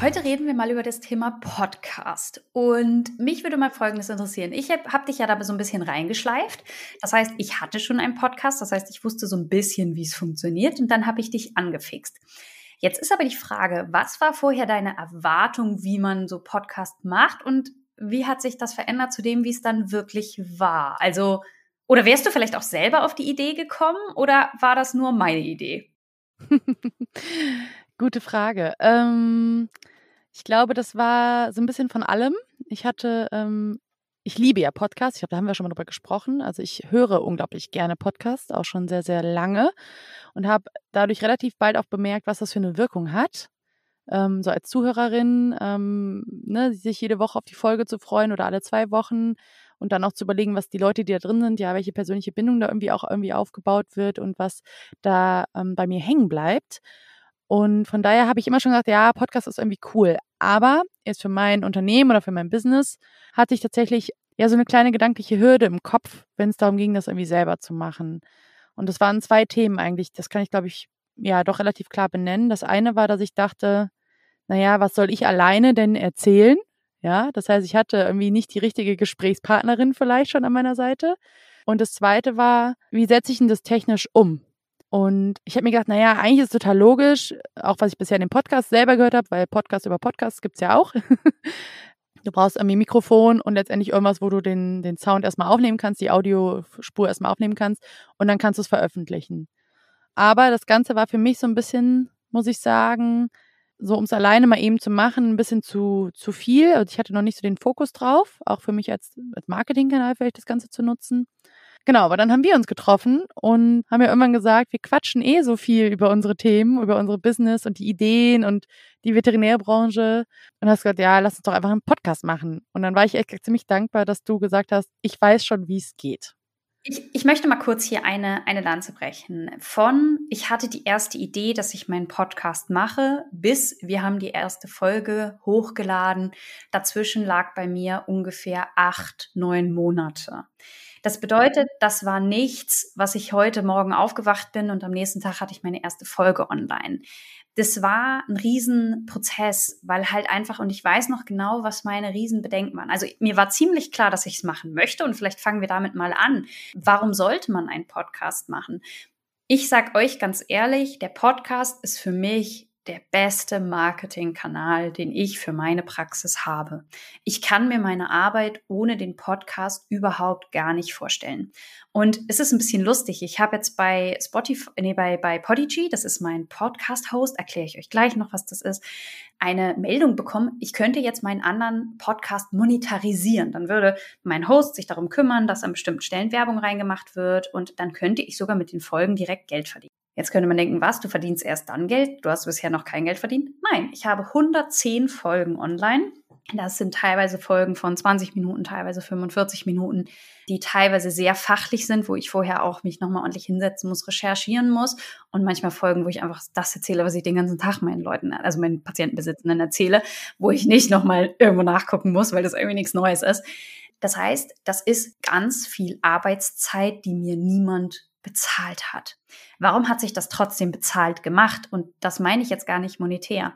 Heute reden wir mal über das Thema Podcast. Und mich würde mal Folgendes interessieren. Ich habe hab dich ja da so ein bisschen reingeschleift. Das heißt, ich hatte schon einen Podcast. Das heißt, ich wusste so ein bisschen, wie es funktioniert. Und dann habe ich dich angefixt. Jetzt ist aber die Frage, was war vorher deine Erwartung, wie man so Podcast macht und wie hat sich das verändert zu dem, wie es dann wirklich war? Also, oder wärst du vielleicht auch selber auf die Idee gekommen oder war das nur meine Idee? Gute Frage. Ähm, ich glaube, das war so ein bisschen von allem. Ich hatte ähm, ich liebe ja Podcasts. Ich glaube, da haben wir schon mal drüber gesprochen. Also ich höre unglaublich gerne Podcasts, auch schon sehr, sehr lange und habe dadurch relativ bald auch bemerkt, was das für eine Wirkung hat. Ähm, so als Zuhörerin, ähm, ne, sich jede Woche auf die Folge zu freuen oder alle zwei Wochen und dann auch zu überlegen, was die Leute, die da drin sind, ja, welche persönliche Bindung da irgendwie auch irgendwie aufgebaut wird und was da ähm, bei mir hängen bleibt. Und von daher habe ich immer schon gesagt, ja, Podcast ist irgendwie cool. Aber jetzt für mein Unternehmen oder für mein Business hatte ich tatsächlich ja so eine kleine gedankliche Hürde im Kopf, wenn es darum ging, das irgendwie selber zu machen. Und das waren zwei Themen eigentlich. Das kann ich, glaube ich, ja doch relativ klar benennen. Das eine war, dass ich dachte, naja, was soll ich alleine denn erzählen? Ja, das heißt, ich hatte irgendwie nicht die richtige Gesprächspartnerin vielleicht schon an meiner Seite. Und das zweite war, wie setze ich denn das technisch um? Und ich habe mir gedacht, naja, eigentlich ist es total logisch, auch was ich bisher in dem Podcast selber gehört habe, weil Podcast über Podcast gibt's ja auch. du brauchst irgendwie Mikrofon und letztendlich irgendwas, wo du den, den Sound erstmal aufnehmen kannst, die Audiospur erstmal aufnehmen kannst und dann kannst du es veröffentlichen. Aber das Ganze war für mich so ein bisschen, muss ich sagen, so um es alleine mal eben zu machen, ein bisschen zu, zu viel. Also ich hatte noch nicht so den Fokus drauf, auch für mich als, als Marketingkanal vielleicht das Ganze zu nutzen. Genau, aber dann haben wir uns getroffen und haben ja irgendwann gesagt, wir quatschen eh so viel über unsere Themen, über unsere Business und die Ideen und die Veterinärbranche. Und hast gesagt, ja, lass uns doch einfach einen Podcast machen. Und dann war ich echt ziemlich dankbar, dass du gesagt hast, ich weiß schon, wie es geht. Ich, ich möchte mal kurz hier eine, eine Lanze brechen. Von, ich hatte die erste Idee, dass ich meinen Podcast mache, bis wir haben die erste Folge hochgeladen. Dazwischen lag bei mir ungefähr acht, neun Monate. Das bedeutet, das war nichts, was ich heute Morgen aufgewacht bin und am nächsten Tag hatte ich meine erste Folge online. Das war ein Riesenprozess, weil halt einfach, und ich weiß noch genau, was meine Riesenbedenken waren. Also mir war ziemlich klar, dass ich es machen möchte und vielleicht fangen wir damit mal an. Warum sollte man einen Podcast machen? Ich sag euch ganz ehrlich, der Podcast ist für mich der beste Marketingkanal, den ich für meine Praxis habe. Ich kann mir meine Arbeit ohne den Podcast überhaupt gar nicht vorstellen. Und es ist ein bisschen lustig. Ich habe jetzt bei Spotify, nee, bei, bei Podigy, das ist mein Podcast-Host, erkläre ich euch gleich noch, was das ist, eine Meldung bekommen, ich könnte jetzt meinen anderen Podcast monetarisieren. Dann würde mein Host sich darum kümmern, dass an bestimmten Stellen Werbung reingemacht wird und dann könnte ich sogar mit den Folgen direkt Geld verdienen. Jetzt könnte man denken, was, du verdienst erst dann Geld? Du hast bisher noch kein Geld verdient? Nein, ich habe 110 Folgen online. Das sind teilweise Folgen von 20 Minuten, teilweise 45 Minuten, die teilweise sehr fachlich sind, wo ich vorher auch mich nochmal ordentlich hinsetzen muss, recherchieren muss. Und manchmal Folgen, wo ich einfach das erzähle, was ich den ganzen Tag meinen Leuten, also meinen Patientenbesitzenden erzähle, wo ich nicht nochmal irgendwo nachgucken muss, weil das irgendwie nichts Neues ist. Das heißt, das ist ganz viel Arbeitszeit, die mir niemand bezahlt hat. Warum hat sich das trotzdem bezahlt gemacht? Und das meine ich jetzt gar nicht monetär.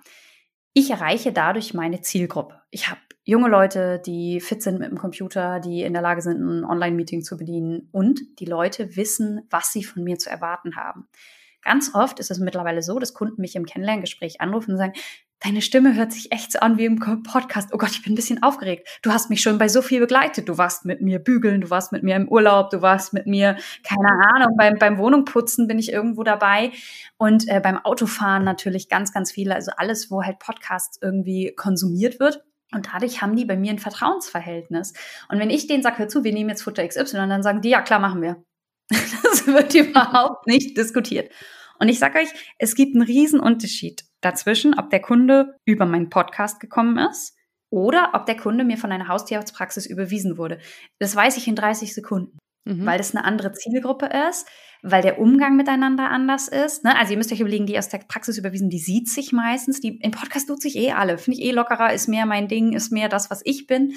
Ich erreiche dadurch meine Zielgruppe. Ich habe junge Leute, die fit sind mit dem Computer, die in der Lage sind, ein Online-Meeting zu bedienen und die Leute wissen, was sie von mir zu erwarten haben. Ganz oft ist es mittlerweile so, dass Kunden mich im Kennenlerngespräch anrufen und sagen, deine Stimme hört sich echt so an wie im Podcast. Oh Gott, ich bin ein bisschen aufgeregt. Du hast mich schon bei so viel begleitet. Du warst mit mir bügeln, du warst mit mir im Urlaub, du warst mit mir, keine Ahnung, beim, beim Wohnungputzen bin ich irgendwo dabei. Und äh, beim Autofahren natürlich ganz, ganz viele. Also alles, wo halt Podcasts irgendwie konsumiert wird. Und dadurch haben die bei mir ein Vertrauensverhältnis. Und wenn ich denen sage, hör zu, wir nehmen jetzt Futter XY, dann sagen die, ja klar, machen wir. Das wird überhaupt nicht diskutiert. Und ich sage euch, es gibt einen riesen Unterschied dazwischen, ob der Kunde über meinen Podcast gekommen ist, oder ob der Kunde mir von einer Haustierarztpraxis überwiesen wurde. Das weiß ich in 30 Sekunden, mhm. weil das eine andere Zielgruppe ist, weil der Umgang miteinander anders ist. Ne? Also ihr müsst euch überlegen, die aus der Praxis überwiesen, die sieht sich meistens. Die, Im Podcast tut sich eh alle. Finde ich eh lockerer, ist mehr mein Ding, ist mehr das, was ich bin.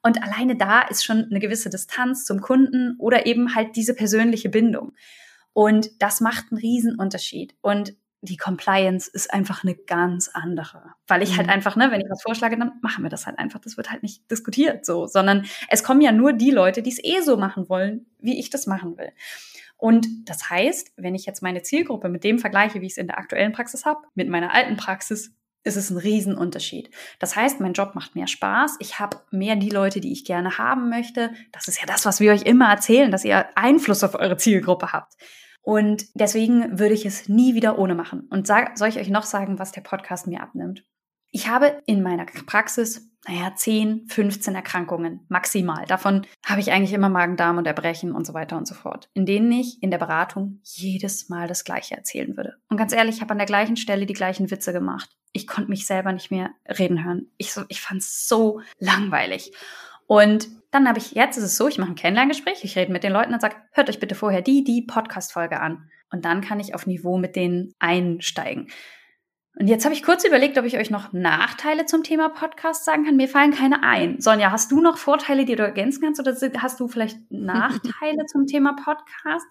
Und alleine da ist schon eine gewisse Distanz zum Kunden oder eben halt diese persönliche Bindung. Und das macht einen Riesenunterschied. Und die Compliance ist einfach eine ganz andere. Weil ich halt mhm. einfach, ne, wenn ich was vorschlage, dann machen wir das halt einfach. Das wird halt nicht diskutiert so, sondern es kommen ja nur die Leute, die es eh so machen wollen, wie ich das machen will. Und das heißt, wenn ich jetzt meine Zielgruppe mit dem vergleiche, wie ich es in der aktuellen Praxis habe, mit meiner alten Praxis, ist es ein Riesenunterschied. Das heißt, mein Job macht mehr Spaß. Ich habe mehr die Leute, die ich gerne haben möchte. Das ist ja das, was wir euch immer erzählen, dass ihr Einfluss auf eure Zielgruppe habt. Und deswegen würde ich es nie wieder ohne machen. Und sag, soll ich euch noch sagen, was der Podcast mir abnimmt? Ich habe in meiner Praxis, naja, 10, 15 Erkrankungen maximal. Davon habe ich eigentlich immer Magen-Darm und Erbrechen und so weiter und so fort, in denen ich in der Beratung jedes Mal das Gleiche erzählen würde. Und ganz ehrlich, ich habe an der gleichen Stelle die gleichen Witze gemacht. Ich konnte mich selber nicht mehr reden hören. Ich, so, ich fand es so langweilig. Und dann habe ich, jetzt ist es so, ich mache ein Kennenlerngespräch, ich rede mit den Leuten und sage, hört euch bitte vorher die, die Podcast-Folge an. Und dann kann ich auf Niveau mit denen einsteigen. Und jetzt habe ich kurz überlegt, ob ich euch noch Nachteile zum Thema Podcast sagen kann. Mir fallen keine ein. Sonja, hast du noch Vorteile, die du ergänzen kannst oder hast du vielleicht Nachteile zum Thema Podcast?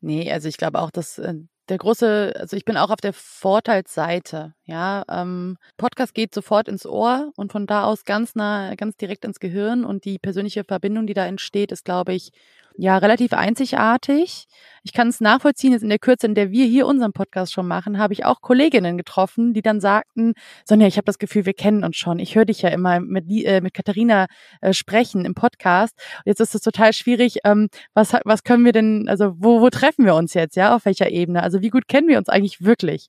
Nee, also ich glaube auch, dass äh, der große, also ich bin auch auf der Vorteilsseite. Ja, ähm, Podcast geht sofort ins Ohr und von da aus ganz nah, ganz direkt ins Gehirn und die persönliche Verbindung, die da entsteht, ist, glaube ich, ja relativ einzigartig. Ich kann es nachvollziehen, jetzt in der Kürze, in der wir hier unseren Podcast schon machen, habe ich auch Kolleginnen getroffen, die dann sagten, Sonja, ich habe das Gefühl, wir kennen uns schon. Ich höre dich ja immer mit, äh, mit Katharina äh, sprechen im Podcast. Und jetzt ist es total schwierig, ähm, was, was können wir denn, also wo, wo treffen wir uns jetzt, ja, auf welcher Ebene? Also wie gut kennen wir uns eigentlich wirklich?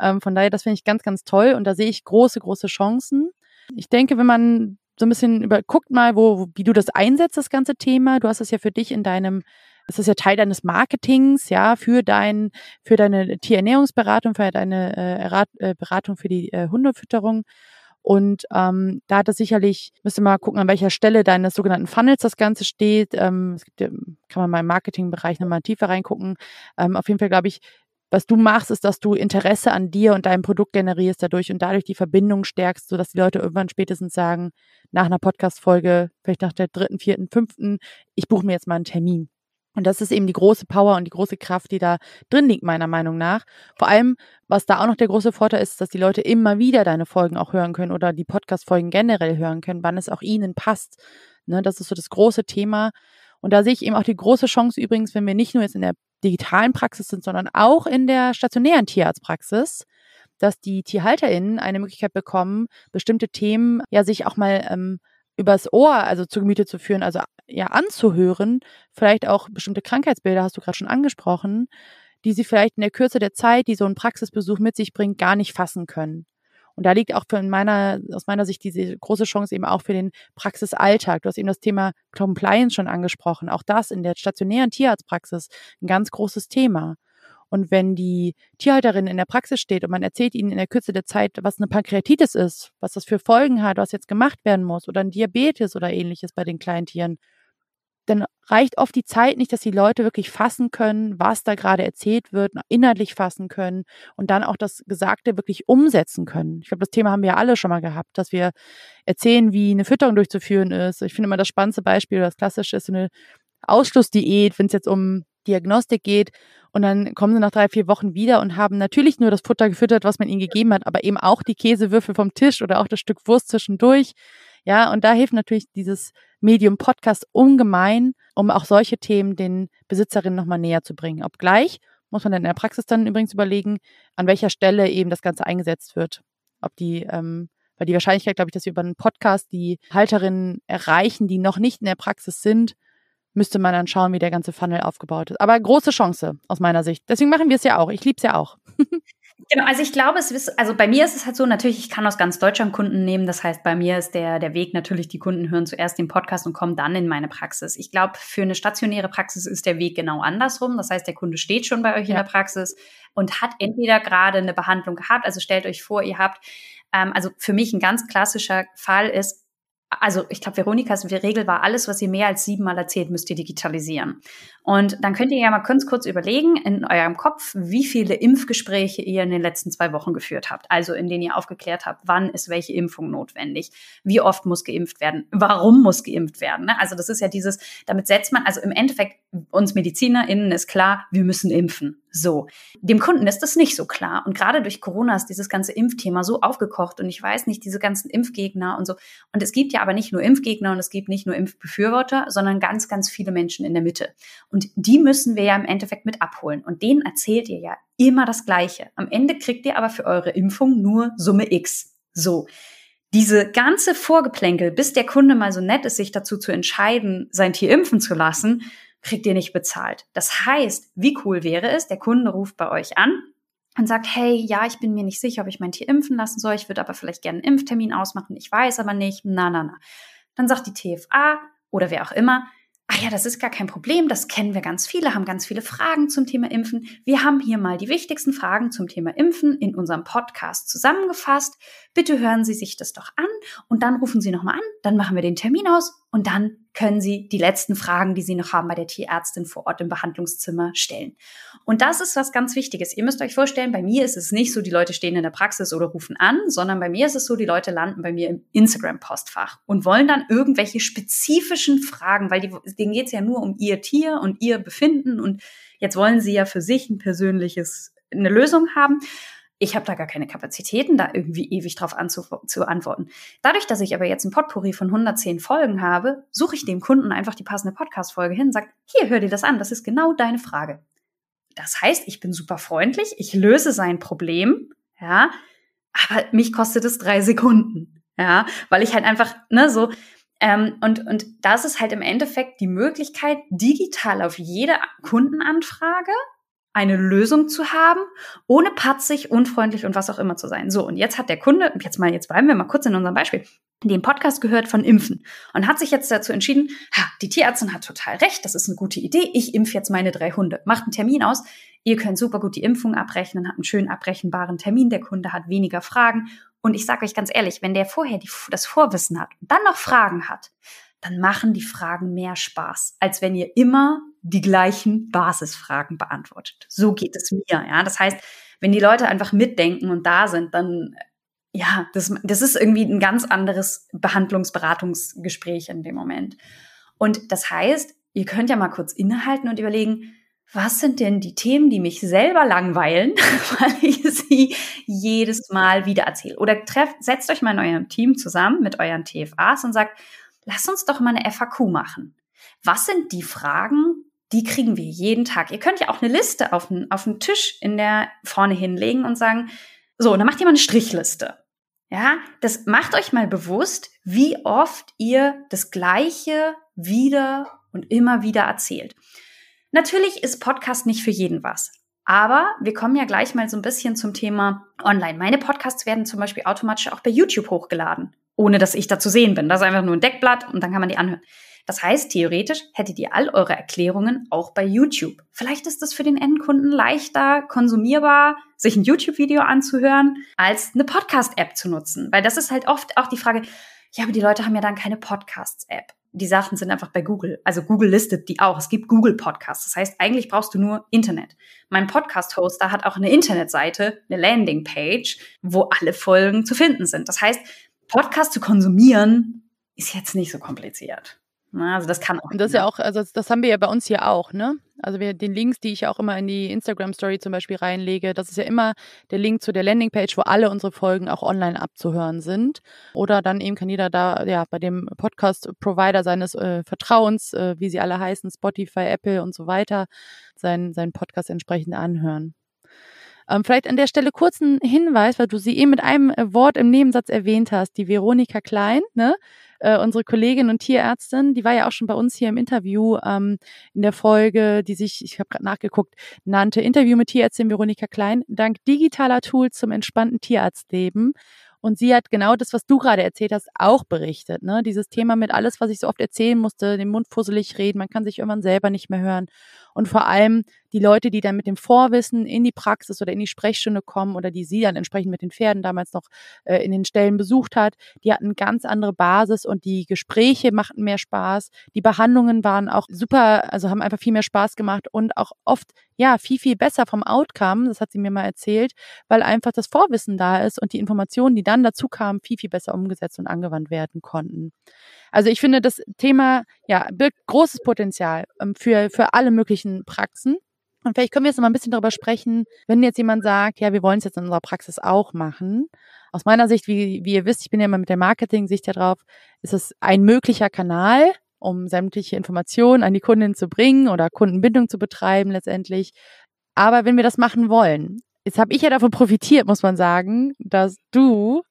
Ähm, von daher, das finde ich ganz, ganz toll und da sehe ich große, große Chancen. Ich denke, wenn man so ein bisschen über, guckt mal, wo, wie du das einsetzt, das ganze Thema. Du hast es ja für dich in deinem, es ist ja Teil deines Marketings, ja, für dein, für deine Tierernährungsberatung, für deine äh, äh, Beratung für die äh, Hundefütterung. Und ähm, da hat es sicherlich, müsst ihr mal gucken, an welcher Stelle deines sogenannten Funnels das Ganze steht. Ähm, es gibt, kann man mal im Marketingbereich nochmal tiefer reingucken. Ähm, auf jeden Fall, glaube ich, was du machst, ist, dass du Interesse an dir und deinem Produkt generierst dadurch und dadurch die Verbindung stärkst, sodass die Leute irgendwann spätestens sagen, nach einer Podcast-Folge, vielleicht nach der dritten, vierten, fünften, ich buche mir jetzt mal einen Termin. Und das ist eben die große Power und die große Kraft, die da drin liegt, meiner Meinung nach. Vor allem, was da auch noch der große Vorteil ist, dass die Leute immer wieder deine Folgen auch hören können oder die Podcast-Folgen generell hören können, wann es auch ihnen passt. Ne, das ist so das große Thema. Und da sehe ich eben auch die große Chance übrigens, wenn wir nicht nur jetzt in der digitalen Praxis sind, sondern auch in der stationären Tierarztpraxis, dass die TierhalterInnen eine Möglichkeit bekommen, bestimmte Themen ja sich auch mal ähm, übers Ohr, also zu Gemüte zu führen, also ja anzuhören, vielleicht auch bestimmte Krankheitsbilder, hast du gerade schon angesprochen, die sie vielleicht in der Kürze der Zeit, die so ein Praxisbesuch mit sich bringt, gar nicht fassen können. Und da liegt auch für meiner, aus meiner Sicht diese große Chance eben auch für den Praxisalltag. Du hast eben das Thema Compliance schon angesprochen. Auch das in der stationären Tierarztpraxis ein ganz großes Thema. Und wenn die Tierhalterin in der Praxis steht und man erzählt ihnen in der Kürze der Zeit, was eine Pankreatitis ist, was das für Folgen hat, was jetzt gemacht werden muss oder ein Diabetes oder ähnliches bei den Kleintieren, dann reicht oft die Zeit nicht, dass die Leute wirklich fassen können, was da gerade erzählt wird, inhaltlich fassen können und dann auch das Gesagte wirklich umsetzen können. Ich glaube, das Thema haben wir ja alle schon mal gehabt, dass wir erzählen, wie eine Fütterung durchzuführen ist. Ich finde immer das spannendste Beispiel, das klassische ist so eine Ausschlussdiät, wenn es jetzt um Diagnostik geht und dann kommen sie nach drei, vier Wochen wieder und haben natürlich nur das Futter gefüttert, was man ihnen gegeben hat, aber eben auch die Käsewürfel vom Tisch oder auch das Stück Wurst zwischendurch. Ja, und da hilft natürlich dieses Medium Podcast ungemein, um auch solche Themen den Besitzerinnen nochmal näher zu bringen. Obgleich muss man dann in der Praxis dann übrigens überlegen, an welcher Stelle eben das Ganze eingesetzt wird. Ob die, ähm, weil die Wahrscheinlichkeit, glaube ich, dass wir über einen Podcast die Halterinnen erreichen, die noch nicht in der Praxis sind, müsste man dann schauen, wie der ganze Funnel aufgebaut ist. Aber große Chance aus meiner Sicht. Deswegen machen wir es ja auch. Ich liebe es ja auch. Genau, also ich glaube, es ist, also bei mir ist es halt so, natürlich, ich kann aus ganz Deutschland Kunden nehmen. Das heißt, bei mir ist der, der Weg natürlich, die Kunden hören zuerst den Podcast und kommen dann in meine Praxis. Ich glaube, für eine stationäre Praxis ist der Weg genau andersrum. Das heißt, der Kunde steht schon bei euch ja. in der Praxis und hat entweder gerade eine Behandlung gehabt. Also stellt euch vor, ihr habt, ähm, also für mich ein ganz klassischer Fall ist, also ich glaube, Veronikas Regel war, alles, was ihr mehr als siebenmal erzählt, müsst ihr digitalisieren. Und dann könnt ihr ja mal ganz kurz überlegen in eurem Kopf, wie viele Impfgespräche ihr in den letzten zwei Wochen geführt habt. Also in denen ihr aufgeklärt habt, wann ist welche Impfung notwendig, wie oft muss geimpft werden, warum muss geimpft werden. Ne? Also das ist ja dieses, damit setzt man, also im Endeffekt, uns MedizinerInnen ist klar, wir müssen impfen. So. Dem Kunden ist das nicht so klar. Und gerade durch Corona ist dieses ganze Impfthema so aufgekocht und ich weiß nicht, diese ganzen Impfgegner und so. Und es gibt ja aber nicht nur Impfgegner und es gibt nicht nur Impfbefürworter, sondern ganz, ganz viele Menschen in der Mitte. Und die müssen wir ja im Endeffekt mit abholen. Und denen erzählt ihr ja immer das Gleiche. Am Ende kriegt ihr aber für eure Impfung nur Summe X. So. Diese ganze Vorgeplänkel, bis der Kunde mal so nett ist, sich dazu zu entscheiden, sein Tier impfen zu lassen, kriegt ihr nicht bezahlt. Das heißt, wie cool wäre es, der Kunde ruft bei euch an und sagt, hey, ja, ich bin mir nicht sicher, ob ich mein Tier impfen lassen soll, ich würde aber vielleicht gerne einen Impftermin ausmachen, ich weiß aber nicht, na, na, na. Dann sagt die TFA oder wer auch immer, ah ja, das ist gar kein Problem, das kennen wir ganz viele, haben ganz viele Fragen zum Thema Impfen. Wir haben hier mal die wichtigsten Fragen zum Thema Impfen in unserem Podcast zusammengefasst. Bitte hören Sie sich das doch an und dann rufen Sie nochmal an, dann machen wir den Termin aus und dann können Sie die letzten Fragen, die Sie noch haben, bei der Tierärztin vor Ort im Behandlungszimmer stellen. Und das ist was ganz Wichtiges. Ihr müsst euch vorstellen, bei mir ist es nicht so, die Leute stehen in der Praxis oder rufen an, sondern bei mir ist es so, die Leute landen bei mir im Instagram-Postfach und wollen dann irgendwelche spezifischen Fragen, weil die, denen geht es ja nur um ihr Tier und ihr Befinden und jetzt wollen sie ja für sich ein persönliches, eine Lösung haben ich habe da gar keine Kapazitäten, da irgendwie ewig drauf anzuantworten. Dadurch, dass ich aber jetzt ein Potpourri von 110 Folgen habe, suche ich dem Kunden einfach die passende Podcast-Folge hin und sage, hier, hör dir das an, das ist genau deine Frage. Das heißt, ich bin super freundlich, ich löse sein Problem, ja, aber mich kostet es drei Sekunden, ja, weil ich halt einfach, ne, so, ähm, und, und das ist halt im Endeffekt die Möglichkeit, digital auf jede Kundenanfrage eine Lösung zu haben, ohne patzig, unfreundlich und was auch immer zu sein. So, und jetzt hat der Kunde, jetzt mal, jetzt bleiben wir mal kurz in unserem Beispiel, den Podcast gehört von Impfen und hat sich jetzt dazu entschieden, ha, die Tierärztin hat total recht, das ist eine gute Idee, ich impf jetzt meine drei Hunde. Macht einen Termin aus, ihr könnt super gut die Impfung abrechnen, habt einen schön abrechenbaren Termin, der Kunde hat weniger Fragen. Und ich sage euch ganz ehrlich, wenn der vorher die, das Vorwissen hat und dann noch Fragen hat, dann machen die Fragen mehr Spaß, als wenn ihr immer die gleichen Basisfragen beantwortet. So geht es mir, ja. Das heißt, wenn die Leute einfach mitdenken und da sind, dann, ja, das, das ist irgendwie ein ganz anderes Behandlungsberatungsgespräch in dem Moment. Und das heißt, ihr könnt ja mal kurz innehalten und überlegen, was sind denn die Themen, die mich selber langweilen, weil ich sie jedes Mal wieder erzähle? Oder trefft, setzt euch mal in eurem Team zusammen mit euren TFAs und sagt, lass uns doch mal eine FAQ machen. Was sind die Fragen, die kriegen wir jeden Tag? Ihr könnt ja auch eine Liste auf den, auf den Tisch in der vorne hinlegen und sagen, so, dann macht ihr mal eine Strichliste. Ja, das macht euch mal bewusst, wie oft ihr das Gleiche wieder und immer wieder erzählt. Natürlich ist Podcast nicht für jeden was. Aber wir kommen ja gleich mal so ein bisschen zum Thema Online. Meine Podcasts werden zum Beispiel automatisch auch bei YouTube hochgeladen ohne dass ich da zu sehen bin. Das ist einfach nur ein Deckblatt und dann kann man die anhören. Das heißt, theoretisch hättet ihr all eure Erklärungen auch bei YouTube. Vielleicht ist es für den Endkunden leichter konsumierbar, sich ein YouTube-Video anzuhören, als eine Podcast-App zu nutzen. Weil das ist halt oft auch die Frage, ja, aber die Leute haben ja dann keine Podcasts-App. Die Sachen sind einfach bei Google. Also Google listet die auch. Es gibt Google Podcasts. Das heißt, eigentlich brauchst du nur Internet. Mein Podcast-Hoster hat auch eine Internetseite, eine Landingpage, wo alle Folgen zu finden sind. Das heißt, Podcast zu konsumieren ist jetzt nicht so kompliziert. Also das kann auch. Und das ist ja auch, also das haben wir ja bei uns hier auch, ne? Also wir, den Links, die ich auch immer in die Instagram Story zum Beispiel reinlege, das ist ja immer der Link zu der Landingpage, wo alle unsere Folgen auch online abzuhören sind. Oder dann eben kann jeder da ja bei dem Podcast-Provider seines äh, Vertrauens, äh, wie sie alle heißen, Spotify, Apple und so weiter, seinen, seinen Podcast entsprechend anhören. Ähm, vielleicht an der Stelle kurzen Hinweis, weil du sie eben mit einem äh, Wort im Nebensatz erwähnt hast, die Veronika Klein, ne? Äh, unsere Kollegin und Tierärztin, die war ja auch schon bei uns hier im Interview ähm, in der Folge, die sich, ich habe gerade nachgeguckt, nannte Interview mit Tierärztin Veronika Klein, dank digitaler Tools zum entspannten Tierarztleben. Und sie hat genau das, was du gerade erzählt hast, auch berichtet. Ne? Dieses Thema mit alles, was ich so oft erzählen musste, den Mund fusselig reden, man kann sich irgendwann selber nicht mehr hören. Und vor allem die Leute, die dann mit dem Vorwissen in die Praxis oder in die Sprechstunde kommen oder die sie dann entsprechend mit den Pferden damals noch äh, in den Stellen besucht hat, die hatten ganz andere Basis und die Gespräche machten mehr Spaß. Die Behandlungen waren auch super, also haben einfach viel mehr Spaß gemacht und auch oft ja viel, viel besser vom Outcome, das hat sie mir mal erzählt, weil einfach das Vorwissen da ist und die Informationen, die dann dazu kamen, viel, viel besser umgesetzt und angewandt werden konnten. Also ich finde, das Thema ja birgt großes Potenzial ähm, für, für alle möglichen Praxen. Und vielleicht können wir jetzt noch mal ein bisschen darüber sprechen, wenn jetzt jemand sagt, ja, wir wollen es jetzt in unserer Praxis auch machen. Aus meiner Sicht, wie, wie ihr wisst, ich bin ja immer mit der Marketing-Sicht da drauf, ist es ein möglicher Kanal, um sämtliche Informationen an die Kundin zu bringen oder Kundenbindung zu betreiben letztendlich. Aber wenn wir das machen wollen, jetzt habe ich ja davon profitiert, muss man sagen, dass du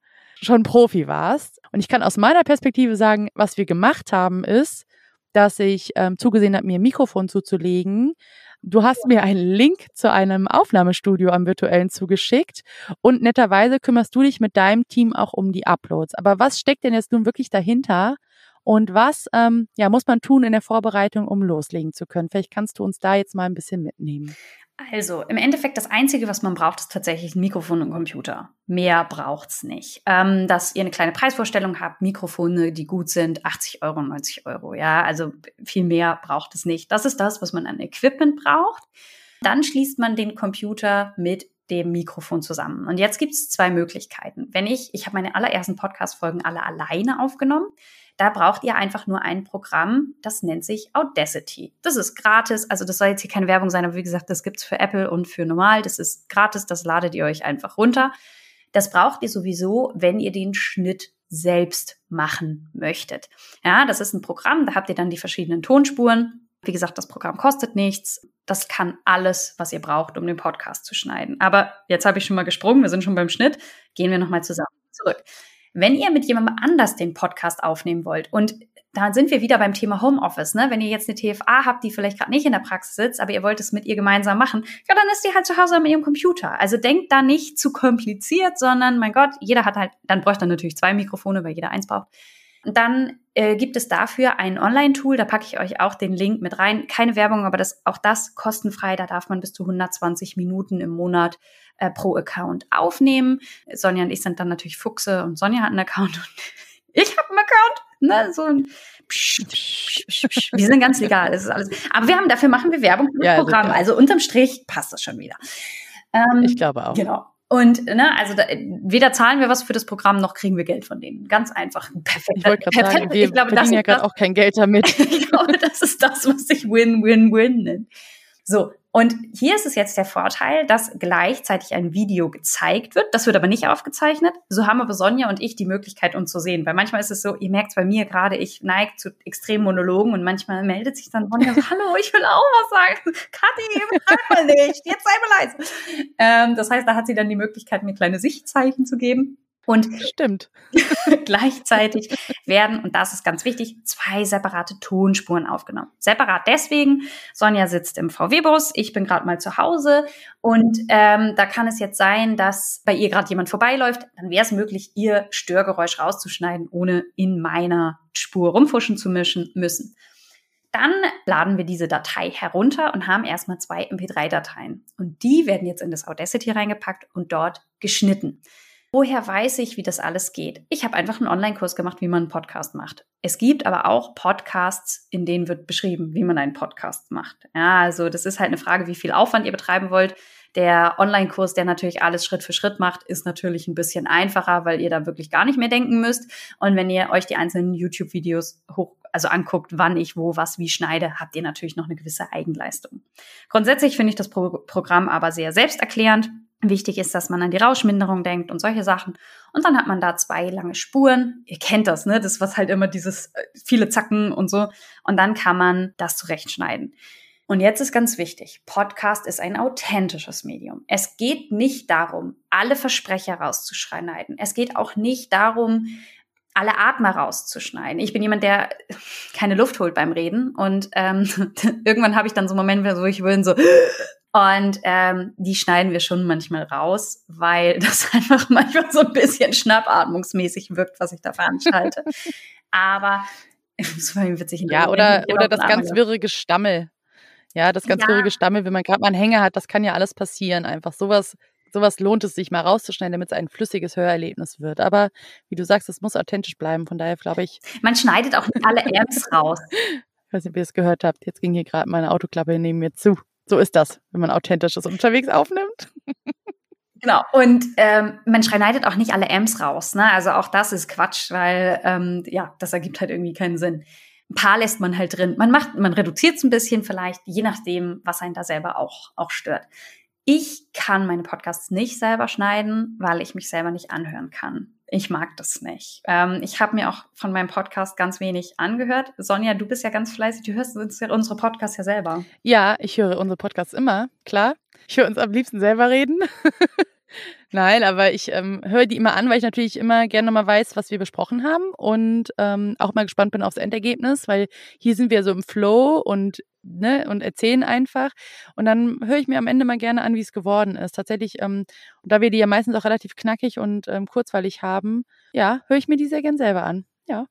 schon Profi warst. Und ich kann aus meiner Perspektive sagen, was wir gemacht haben, ist, dass ich ähm, zugesehen habe, mir ein Mikrofon zuzulegen, Du hast mir einen Link zu einem Aufnahmestudio am virtuellen zugeschickt und netterweise kümmerst du dich mit deinem Team auch um die Uploads. Aber was steckt denn jetzt nun wirklich dahinter? Und was ähm, ja, muss man tun in der Vorbereitung, um loslegen zu können? Vielleicht kannst du uns da jetzt mal ein bisschen mitnehmen. Also, im Endeffekt, das Einzige, was man braucht, ist tatsächlich ein Mikrofon und Computer. Mehr braucht's nicht. Ähm, dass ihr eine kleine Preisvorstellung habt, Mikrofone, die gut sind, 80 Euro, 90 Euro. Ja, also viel mehr braucht es nicht. Das ist das, was man an Equipment braucht. Dann schließt man den Computer mit dem Mikrofon zusammen. Und jetzt gibt's zwei Möglichkeiten. Wenn ich, ich habe meine allerersten Podcast-Folgen alle alleine aufgenommen. Da braucht ihr einfach nur ein Programm, das nennt sich Audacity. Das ist gratis, also das soll jetzt hier keine Werbung sein, aber wie gesagt, das gibt's für Apple und für normal. Das ist gratis, das ladet ihr euch einfach runter. Das braucht ihr sowieso, wenn ihr den Schnitt selbst machen möchtet. Ja, das ist ein Programm, da habt ihr dann die verschiedenen Tonspuren. Wie gesagt, das Programm kostet nichts. Das kann alles, was ihr braucht, um den Podcast zu schneiden. Aber jetzt habe ich schon mal gesprungen, wir sind schon beim Schnitt. Gehen wir nochmal zusammen zurück. Wenn ihr mit jemandem anders den Podcast aufnehmen wollt und da sind wir wieder beim Thema Homeoffice, ne? Wenn ihr jetzt eine TFA habt, die vielleicht gerade nicht in der Praxis sitzt, aber ihr wollt es mit ihr gemeinsam machen, ja, dann ist die halt zu Hause mit ihrem Computer. Also denkt da nicht zu kompliziert, sondern mein Gott, jeder hat halt, dann bräuchte er natürlich zwei Mikrofone, weil jeder eins braucht. Dann äh, gibt es dafür ein Online-Tool, da packe ich euch auch den Link mit rein. Keine Werbung, aber das, auch das kostenfrei. Da darf man bis zu 120 Minuten im Monat äh, pro Account aufnehmen. Sonja und ich sind dann natürlich Fuchse und Sonja hat einen Account und ich habe einen Account. Ne, so ein psch, psch, psch, wir sind ganz legal, das ist alles. Aber wir haben dafür machen wir Werbung für das ja, Programm. Also, also unterm Strich passt das schon wieder. Ähm, ich glaube auch. Genau. Und ne, also da, weder zahlen wir was für das Programm, noch kriegen wir Geld von denen. Ganz einfach. Perfekt. Ich wollte gerade sagen, wir ich glaube, verdienen ja gerade auch kein Geld damit. ich glaube, das ist das, was sich Win-Win-Win nennt. So, und hier ist es jetzt der Vorteil, dass gleichzeitig ein Video gezeigt wird. Das wird aber nicht aufgezeichnet. So haben aber Sonja und ich die Möglichkeit, uns zu sehen. Weil manchmal ist es so, ihr merkt bei mir gerade, ich neige zu extremen Monologen und manchmal meldet sich dann Sonja so, hallo, ich will auch was sagen. Kathi, sag mal nicht, jetzt sei mal leise. Ähm, das heißt, da hat sie dann die Möglichkeit, mir kleine Sichtzeichen zu geben. Und stimmt. gleichzeitig werden, und das ist ganz wichtig, zwei separate Tonspuren aufgenommen. Separat deswegen, Sonja sitzt im VW-Bus, ich bin gerade mal zu Hause und ähm, da kann es jetzt sein, dass bei ihr gerade jemand vorbeiläuft, dann wäre es möglich, ihr Störgeräusch rauszuschneiden, ohne in meiner Spur rumfuschen zu mischen müssen. Dann laden wir diese Datei herunter und haben erstmal zwei MP3-Dateien. Und die werden jetzt in das Audacity reingepackt und dort geschnitten. Woher weiß ich, wie das alles geht? Ich habe einfach einen Online-Kurs gemacht, wie man einen Podcast macht. Es gibt aber auch Podcasts, in denen wird beschrieben, wie man einen Podcast macht. Ja, also das ist halt eine Frage, wie viel Aufwand ihr betreiben wollt. Der Online-Kurs, der natürlich alles Schritt für Schritt macht, ist natürlich ein bisschen einfacher, weil ihr da wirklich gar nicht mehr denken müsst. Und wenn ihr euch die einzelnen YouTube-Videos hoch, also anguckt, wann ich wo was wie schneide, habt ihr natürlich noch eine gewisse Eigenleistung. Grundsätzlich finde ich das Pro Programm aber sehr selbsterklärend. Wichtig ist, dass man an die Rauschminderung denkt und solche Sachen. Und dann hat man da zwei lange Spuren. Ihr kennt das, ne? Das was halt immer dieses äh, viele Zacken und so. Und dann kann man das zurechtschneiden. Und jetzt ist ganz wichtig, Podcast ist ein authentisches Medium. Es geht nicht darum, alle Versprecher rauszuschneiden. Es geht auch nicht darum, alle Atmer rauszuschneiden. Ich bin jemand, der keine Luft holt beim Reden und ähm, irgendwann habe ich dann so Momente, wo ich will so und ähm, die schneiden wir schon manchmal raus, weil das einfach manchmal so ein bisschen schnappatmungsmäßig wirkt, was ich da veranstalte. Aber das war witzig. Ja, oder, oder das ganz wirre Gestammel. Ja, das ganz ja. wirre Gestammel, wenn man gerade mal einen Hänger hat, das kann ja alles passieren. Einfach sowas sowas lohnt es sich mal rauszuschneiden, damit es ein flüssiges Hörerlebnis wird. Aber wie du sagst, es muss authentisch bleiben. Von daher glaube ich. Man schneidet auch nicht alle Apps raus. Ich weiß nicht, ob ihr es gehört habt. Jetzt ging hier gerade meine Autoklappe neben mir zu. So ist das, wenn man authentisches unterwegs aufnimmt. Genau. Und ähm, man schneidet auch nicht alle Amps raus. Ne? Also auch das ist Quatsch, weil ähm, ja, das ergibt halt irgendwie keinen Sinn. Ein paar lässt man halt drin. Man macht, man reduziert es ein bisschen vielleicht, je nachdem, was einen da selber auch, auch stört. Ich kann meine Podcasts nicht selber schneiden, weil ich mich selber nicht anhören kann. Ich mag das nicht. Ähm, ich habe mir auch von meinem Podcast ganz wenig angehört. Sonja, du bist ja ganz fleißig. Du hörst unsere Podcasts ja selber. Ja, ich höre unsere Podcasts immer, klar. Ich höre uns am liebsten selber reden. Nein, aber ich ähm, höre die immer an, weil ich natürlich immer gerne nochmal weiß, was wir besprochen haben und ähm, auch mal gespannt bin aufs Endergebnis, weil hier sind wir so im Flow und ne, und erzählen einfach. Und dann höre ich mir am Ende mal gerne an, wie es geworden ist. Tatsächlich, ähm, und da wir die ja meistens auch relativ knackig und ähm, kurzweilig haben, ja, höre ich mir die sehr gern selber an. Ja.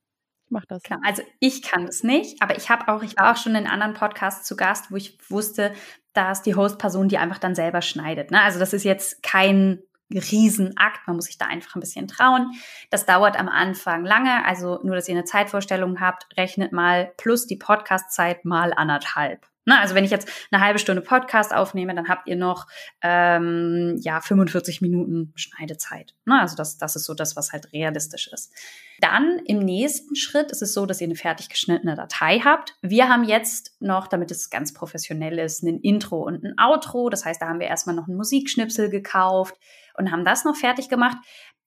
Ich mach das. Klar, also ich kann das nicht, aber ich habe auch, ich war auch schon in anderen Podcasts zu Gast, wo ich wusste, dass die Hostperson die einfach dann selber schneidet. Ne? Also das ist jetzt kein Riesenakt. Man muss sich da einfach ein bisschen trauen. Das dauert am Anfang lange. Also nur, dass ihr eine Zeitvorstellung habt, rechnet mal plus die Podcastzeit mal anderthalb. Na, also wenn ich jetzt eine halbe Stunde Podcast aufnehme, dann habt ihr noch ähm, ja 45 Minuten Schneidezeit. Na, also das, das ist so das, was halt realistisch ist. Dann im nächsten Schritt ist es so, dass ihr eine fertig geschnittene Datei habt. Wir haben jetzt noch, damit es ganz professionell ist, ein Intro und ein Outro. Das heißt, da haben wir erstmal noch einen Musikschnipsel gekauft und haben das noch fertig gemacht.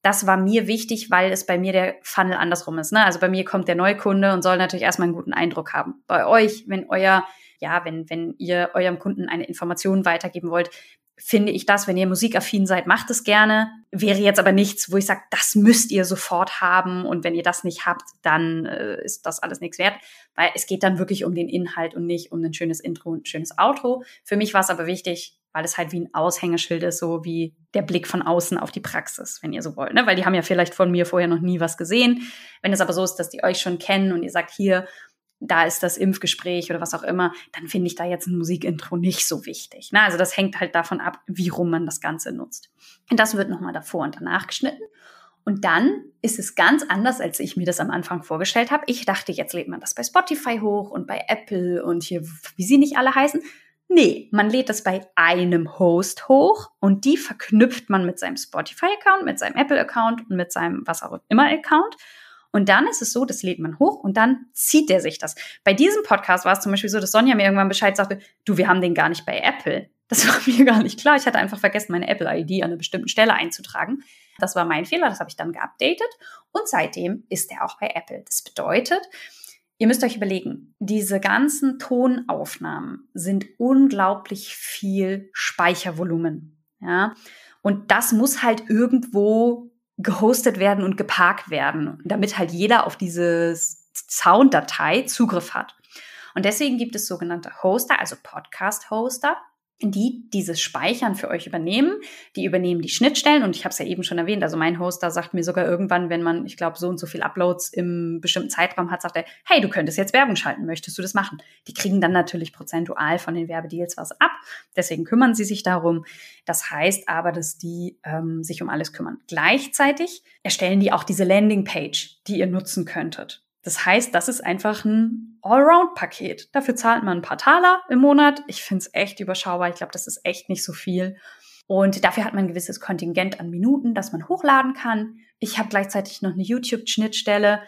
Das war mir wichtig, weil es bei mir der Funnel andersrum ist. Ne? Also bei mir kommt der Neukunde und soll natürlich erstmal einen guten Eindruck haben. Bei euch, wenn euer ja, wenn, wenn ihr eurem Kunden eine Information weitergeben wollt, finde ich das, wenn ihr musikaffin seid, macht es gerne. Wäre jetzt aber nichts, wo ich sage, das müsst ihr sofort haben und wenn ihr das nicht habt, dann äh, ist das alles nichts wert, weil es geht dann wirklich um den Inhalt und nicht um ein schönes Intro und ein schönes Outro. Für mich war es aber wichtig, weil es halt wie ein Aushängeschild ist, so wie der Blick von außen auf die Praxis, wenn ihr so wollt. Ne? Weil die haben ja vielleicht von mir vorher noch nie was gesehen. Wenn es aber so ist, dass die euch schon kennen und ihr sagt, hier, da ist das Impfgespräch oder was auch immer, dann finde ich da jetzt ein Musikintro nicht so wichtig. Ne? Also das hängt halt davon ab, wie rum man das Ganze nutzt. Und das wird nochmal davor und danach geschnitten. Und dann ist es ganz anders, als ich mir das am Anfang vorgestellt habe. Ich dachte, jetzt lädt man das bei Spotify hoch und bei Apple und hier, wie sie nicht alle heißen. Nee, man lädt das bei einem Host hoch und die verknüpft man mit seinem Spotify-Account, mit seinem Apple-Account und mit seinem was auch immer Account. Und dann ist es so, das lädt man hoch und dann zieht der sich das. Bei diesem Podcast war es zum Beispiel so, dass Sonja mir irgendwann Bescheid sagte, du, wir haben den gar nicht bei Apple. Das war mir gar nicht klar. Ich hatte einfach vergessen, meine Apple-ID an einer bestimmten Stelle einzutragen. Das war mein Fehler, das habe ich dann geupdatet. Und seitdem ist er auch bei Apple. Das bedeutet, ihr müsst euch überlegen, diese ganzen Tonaufnahmen sind unglaublich viel Speichervolumen. Ja. Und das muss halt irgendwo gehostet werden und geparkt werden, damit halt jeder auf diese Sounddatei Zugriff hat. Und deswegen gibt es sogenannte Hoster, also Podcast-Hoster, die dieses Speichern für euch übernehmen. Die übernehmen die Schnittstellen und ich habe es ja eben schon erwähnt, also mein Hoster sagt mir sogar irgendwann, wenn man, ich glaube, so und so viel Uploads im bestimmten Zeitraum hat, sagt er, hey, du könntest jetzt Werbung schalten, möchtest du das machen? Die kriegen dann natürlich prozentual von den Werbedeals was ab, deswegen kümmern sie sich darum. Das heißt aber, dass die ähm, sich um alles kümmern. Gleichzeitig erstellen die auch diese Landingpage, die ihr nutzen könntet. Das heißt, das ist einfach ein Allround-Paket. Dafür zahlt man ein paar Taler im Monat. Ich finde es echt überschaubar. Ich glaube, das ist echt nicht so viel. Und dafür hat man ein gewisses Kontingent an Minuten, das man hochladen kann. Ich habe gleichzeitig noch eine YouTube-Schnittstelle.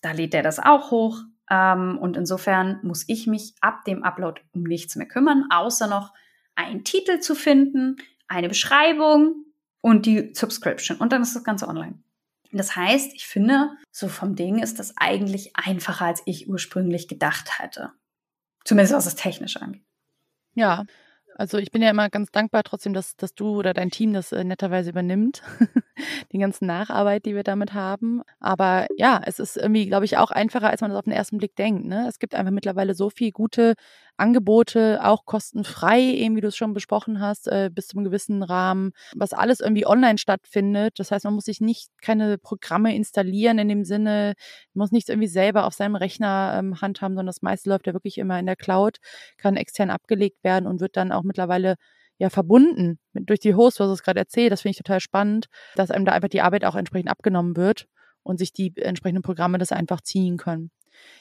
Da lädt der das auch hoch. Ähm, und insofern muss ich mich ab dem Upload um nichts mehr kümmern, außer noch einen Titel zu finden, eine Beschreibung und die Subscription. Und dann ist das Ganze online. Das heißt, ich finde, so vom Ding ist das eigentlich einfacher, als ich ursprünglich gedacht hätte. Zumindest was das Technische angeht. Ja, Also ich bin ja immer ganz dankbar trotzdem, dass, dass du oder dein Team das äh, netterweise übernimmt. die ganzen Nacharbeit, die wir damit haben. Aber ja, es ist irgendwie, glaube ich, auch einfacher, als man das auf den ersten Blick denkt. Ne? Es gibt einfach mittlerweile so viel gute Angebote, auch kostenfrei, eben wie du es schon besprochen hast, äh, bis zum gewissen Rahmen, was alles irgendwie online stattfindet. Das heißt, man muss sich nicht keine Programme installieren in dem Sinne, muss nichts irgendwie selber auf seinem Rechner ähm, handhaben, sondern das meiste läuft ja wirklich immer in der Cloud, kann extern abgelegt werden und wird dann auch mittlerweile ja verbunden mit, durch die Host, was es gerade erzählt. Das finde ich total spannend, dass einem da einfach die Arbeit auch entsprechend abgenommen wird und sich die entsprechenden Programme das einfach ziehen können.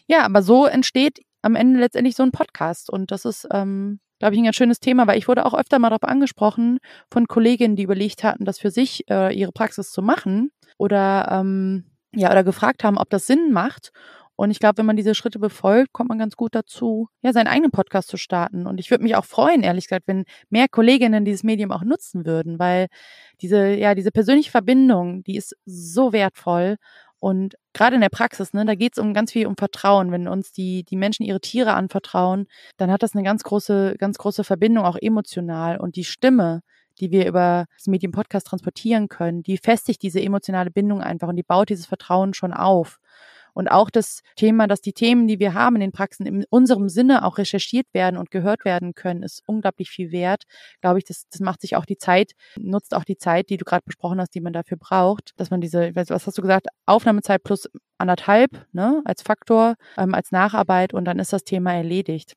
Ja, aber so entsteht am Ende letztendlich so ein Podcast und das ist, ähm, glaube ich, ein ganz schönes Thema, weil ich wurde auch öfter mal darauf angesprochen von Kolleginnen, die überlegt hatten, das für sich äh, ihre Praxis zu machen oder ähm, ja oder gefragt haben, ob das Sinn macht. Und ich glaube, wenn man diese Schritte befolgt, kommt man ganz gut dazu, ja, seinen eigenen Podcast zu starten. Und ich würde mich auch freuen, ehrlich gesagt, wenn mehr Kolleginnen dieses Medium auch nutzen würden, weil diese, ja, diese persönliche Verbindung, die ist so wertvoll. Und gerade in der Praxis, ne, da geht es um ganz viel um Vertrauen. Wenn uns die, die Menschen ihre Tiere anvertrauen, dann hat das eine ganz große, ganz große Verbindung, auch emotional. Und die Stimme, die wir über das Medium Podcast transportieren können, die festigt diese emotionale Bindung einfach und die baut dieses Vertrauen schon auf. Und auch das Thema, dass die Themen, die wir haben in den Praxen, in unserem Sinne auch recherchiert werden und gehört werden können, ist unglaublich viel wert. Glaube ich, das, das macht sich auch die Zeit, nutzt auch die Zeit, die du gerade besprochen hast, die man dafür braucht, dass man diese, was hast du gesagt, Aufnahmezeit plus anderthalb, ne, als Faktor, ähm, als Nacharbeit und dann ist das Thema erledigt.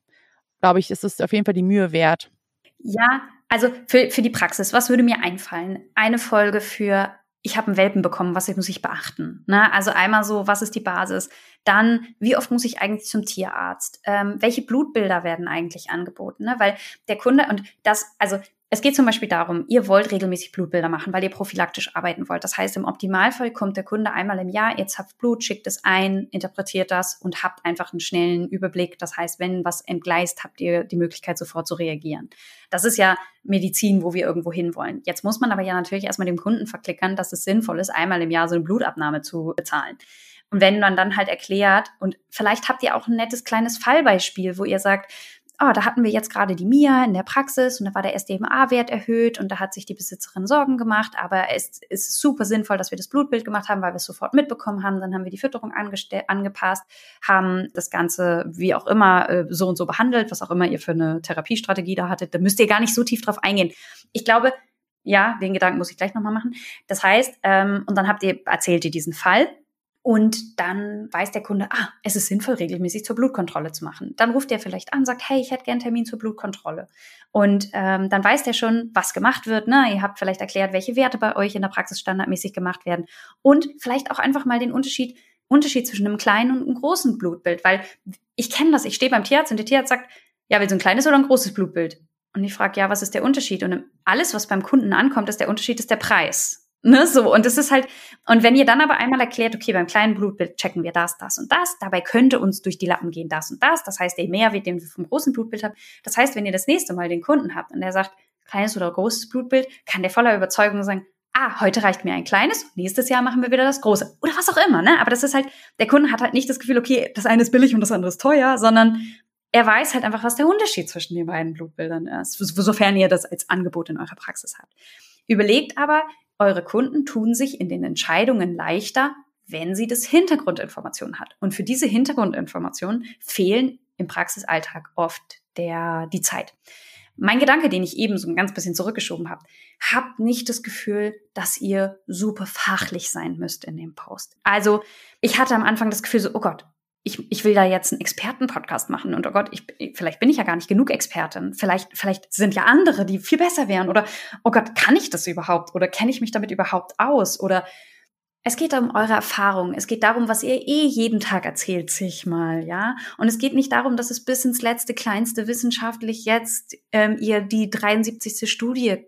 Glaube ich, ist es auf jeden Fall die Mühe wert. Ja, also für, für die Praxis, was würde mir einfallen? Eine Folge für ich habe einen Welpen bekommen, was muss ich beachten? Ne? Also einmal so, was ist die Basis? Dann, wie oft muss ich eigentlich zum Tierarzt? Ähm, welche Blutbilder werden eigentlich angeboten? Ne? Weil der Kunde und das, also es geht zum Beispiel darum, ihr wollt regelmäßig Blutbilder machen, weil ihr prophylaktisch arbeiten wollt. Das heißt, im Optimalfall kommt der Kunde einmal im Jahr, ihr zapft Blut, schickt es ein, interpretiert das und habt einfach einen schnellen Überblick. Das heißt, wenn was entgleist, habt ihr die Möglichkeit, sofort zu reagieren. Das ist ja Medizin, wo wir irgendwo hinwollen. Jetzt muss man aber ja natürlich erstmal dem Kunden verklickern, dass es sinnvoll ist, einmal im Jahr so eine Blutabnahme zu bezahlen. Und wenn man dann halt erklärt, und vielleicht habt ihr auch ein nettes kleines Fallbeispiel, wo ihr sagt, oh, da hatten wir jetzt gerade die Mia in der Praxis und da war der SDMA-Wert erhöht und da hat sich die Besitzerin Sorgen gemacht, aber es ist super sinnvoll, dass wir das Blutbild gemacht haben, weil wir es sofort mitbekommen haben. Dann haben wir die Fütterung angepasst, haben das Ganze wie auch immer äh, so und so behandelt, was auch immer ihr für eine Therapiestrategie da hattet. Da müsst ihr gar nicht so tief drauf eingehen. Ich glaube, ja, den Gedanken muss ich gleich nochmal machen. Das heißt, ähm, und dann habt ihr, erzählt ihr diesen Fall und dann weiß der Kunde, ah, es ist sinnvoll, regelmäßig zur Blutkontrolle zu machen. Dann ruft er vielleicht an, sagt, hey, ich hätte gern einen Termin zur Blutkontrolle. Und ähm, dann weiß der schon, was gemacht wird. Ne? Ihr habt vielleicht erklärt, welche Werte bei euch in der Praxis standardmäßig gemacht werden. Und vielleicht auch einfach mal den Unterschied, Unterschied zwischen einem kleinen und einem großen Blutbild. Weil ich kenne das, ich stehe beim Tierarzt und der Tierarzt sagt, ja, willst du ein kleines oder ein großes Blutbild? Und ich frage, ja, was ist der Unterschied? Und alles, was beim Kunden ankommt, ist der Unterschied, ist der Preis. Ne, so. Und das ist halt, und wenn ihr dann aber einmal erklärt, okay, beim kleinen Blutbild checken wir das, das und das, dabei könnte uns durch die Lappen gehen das und das, das heißt, der Mehrwert, den wir vom großen Blutbild haben, das heißt, wenn ihr das nächste Mal den Kunden habt und der sagt, kleines oder großes Blutbild, kann der voller Überzeugung sagen, ah, heute reicht mir ein kleines, nächstes Jahr machen wir wieder das große. Oder was auch immer, ne? Aber das ist halt, der Kunde hat halt nicht das Gefühl, okay, das eine ist billig und das andere ist teuer, sondern er weiß halt einfach, was der Unterschied zwischen den beiden Blutbildern ist, sofern ihr das als Angebot in eurer Praxis habt. Überlegt aber, eure Kunden tun sich in den Entscheidungen leichter, wenn sie das Hintergrundinformation hat. Und für diese Hintergrundinformationen fehlen im Praxisalltag oft der, die Zeit. Mein Gedanke, den ich eben so ein ganz bisschen zurückgeschoben habe, habt nicht das Gefühl, dass ihr super fachlich sein müsst in dem Post. Also ich hatte am Anfang das Gefühl so, oh Gott, ich, ich will da jetzt einen Expertenpodcast machen und oh Gott, ich, vielleicht bin ich ja gar nicht genug Expertin. Vielleicht, vielleicht sind ja andere, die viel besser wären oder oh Gott, kann ich das überhaupt oder kenne ich mich damit überhaupt aus oder es geht um eure Erfahrung. Es geht darum, was ihr eh jeden Tag erzählt, zigmal, ja. Und es geht nicht darum, dass es bis ins letzte, kleinste wissenschaftlich jetzt ähm, ihr die 73. Studie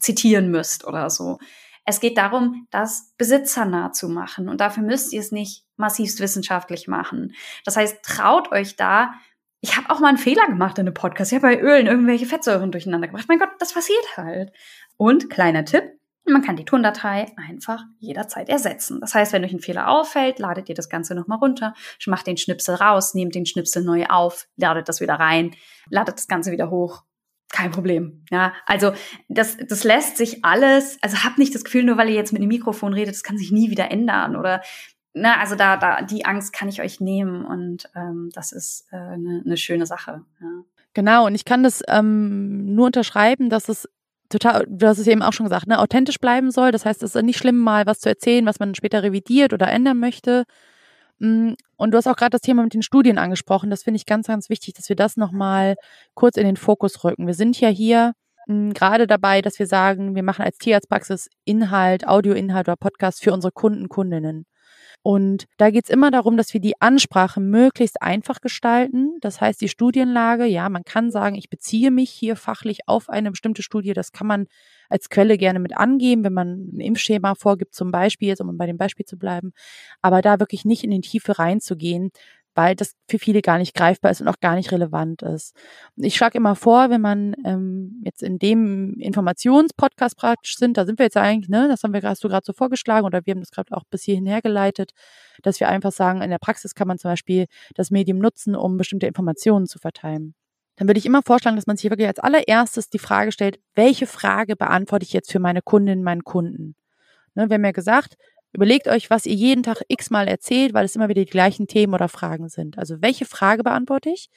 zitieren müsst oder so. Es geht darum, das besitzernah zu machen. Und dafür müsst ihr es nicht massivst wissenschaftlich machen. Das heißt, traut euch da. Ich habe auch mal einen Fehler gemacht in einem Podcast. Ich habe bei Ölen irgendwelche Fettsäuren durcheinander gebracht. Mein Gott, das passiert halt. Und kleiner Tipp, man kann die Tondatei einfach jederzeit ersetzen. Das heißt, wenn euch ein Fehler auffällt, ladet ihr das Ganze nochmal runter, macht den Schnipsel raus, nehmt den Schnipsel neu auf, ladet das wieder rein, ladet das Ganze wieder hoch kein Problem. Ja, also das, das lässt sich alles, also hab nicht das Gefühl, nur weil ihr jetzt mit einem Mikrofon redet, das kann sich nie wieder ändern oder ne, also da, da, die Angst kann ich euch nehmen und ähm, das ist äh, eine, eine schöne Sache. Ja. Genau, und ich kann das ähm, nur unterschreiben, dass es total, du hast es eben auch schon gesagt, ne, authentisch bleiben soll. Das heißt, es ist nicht schlimm, mal was zu erzählen, was man später revidiert oder ändern möchte. Mm, und du hast auch gerade das Thema mit den Studien angesprochen. Das finde ich ganz, ganz wichtig, dass wir das nochmal kurz in den Fokus rücken. Wir sind ja hier mm, gerade dabei, dass wir sagen, wir machen als Tierarztpraxis Inhalt, Audioinhalt oder Podcast für unsere Kunden, Kundinnen. Und da geht es immer darum, dass wir die Ansprache möglichst einfach gestalten. Das heißt, die Studienlage, ja, man kann sagen, ich beziehe mich hier fachlich auf eine bestimmte Studie. Das kann man als Quelle gerne mit angeben, wenn man ein Impfschema vorgibt, zum Beispiel, jetzt um bei dem Beispiel zu bleiben. Aber da wirklich nicht in die Tiefe reinzugehen, weil das für viele gar nicht greifbar ist und auch gar nicht relevant ist. Ich schlage immer vor, wenn man ähm, jetzt in dem Informationspodcast praktisch sind, da sind wir jetzt eigentlich, ne, das haben wir hast du gerade so vorgeschlagen oder wir haben das gerade auch bis hierhin hergeleitet, dass wir einfach sagen, in der Praxis kann man zum Beispiel das Medium nutzen, um bestimmte Informationen zu verteilen. Dann würde ich immer vorschlagen, dass man sich wirklich als allererstes die Frage stellt, welche Frage beantworte ich jetzt für meine Kundinnen, meinen Kunden? Ne, wir haben ja gesagt, Überlegt euch, was ihr jeden Tag x-mal erzählt, weil es immer wieder die gleichen Themen oder Fragen sind. Also welche Frage beantworte ich?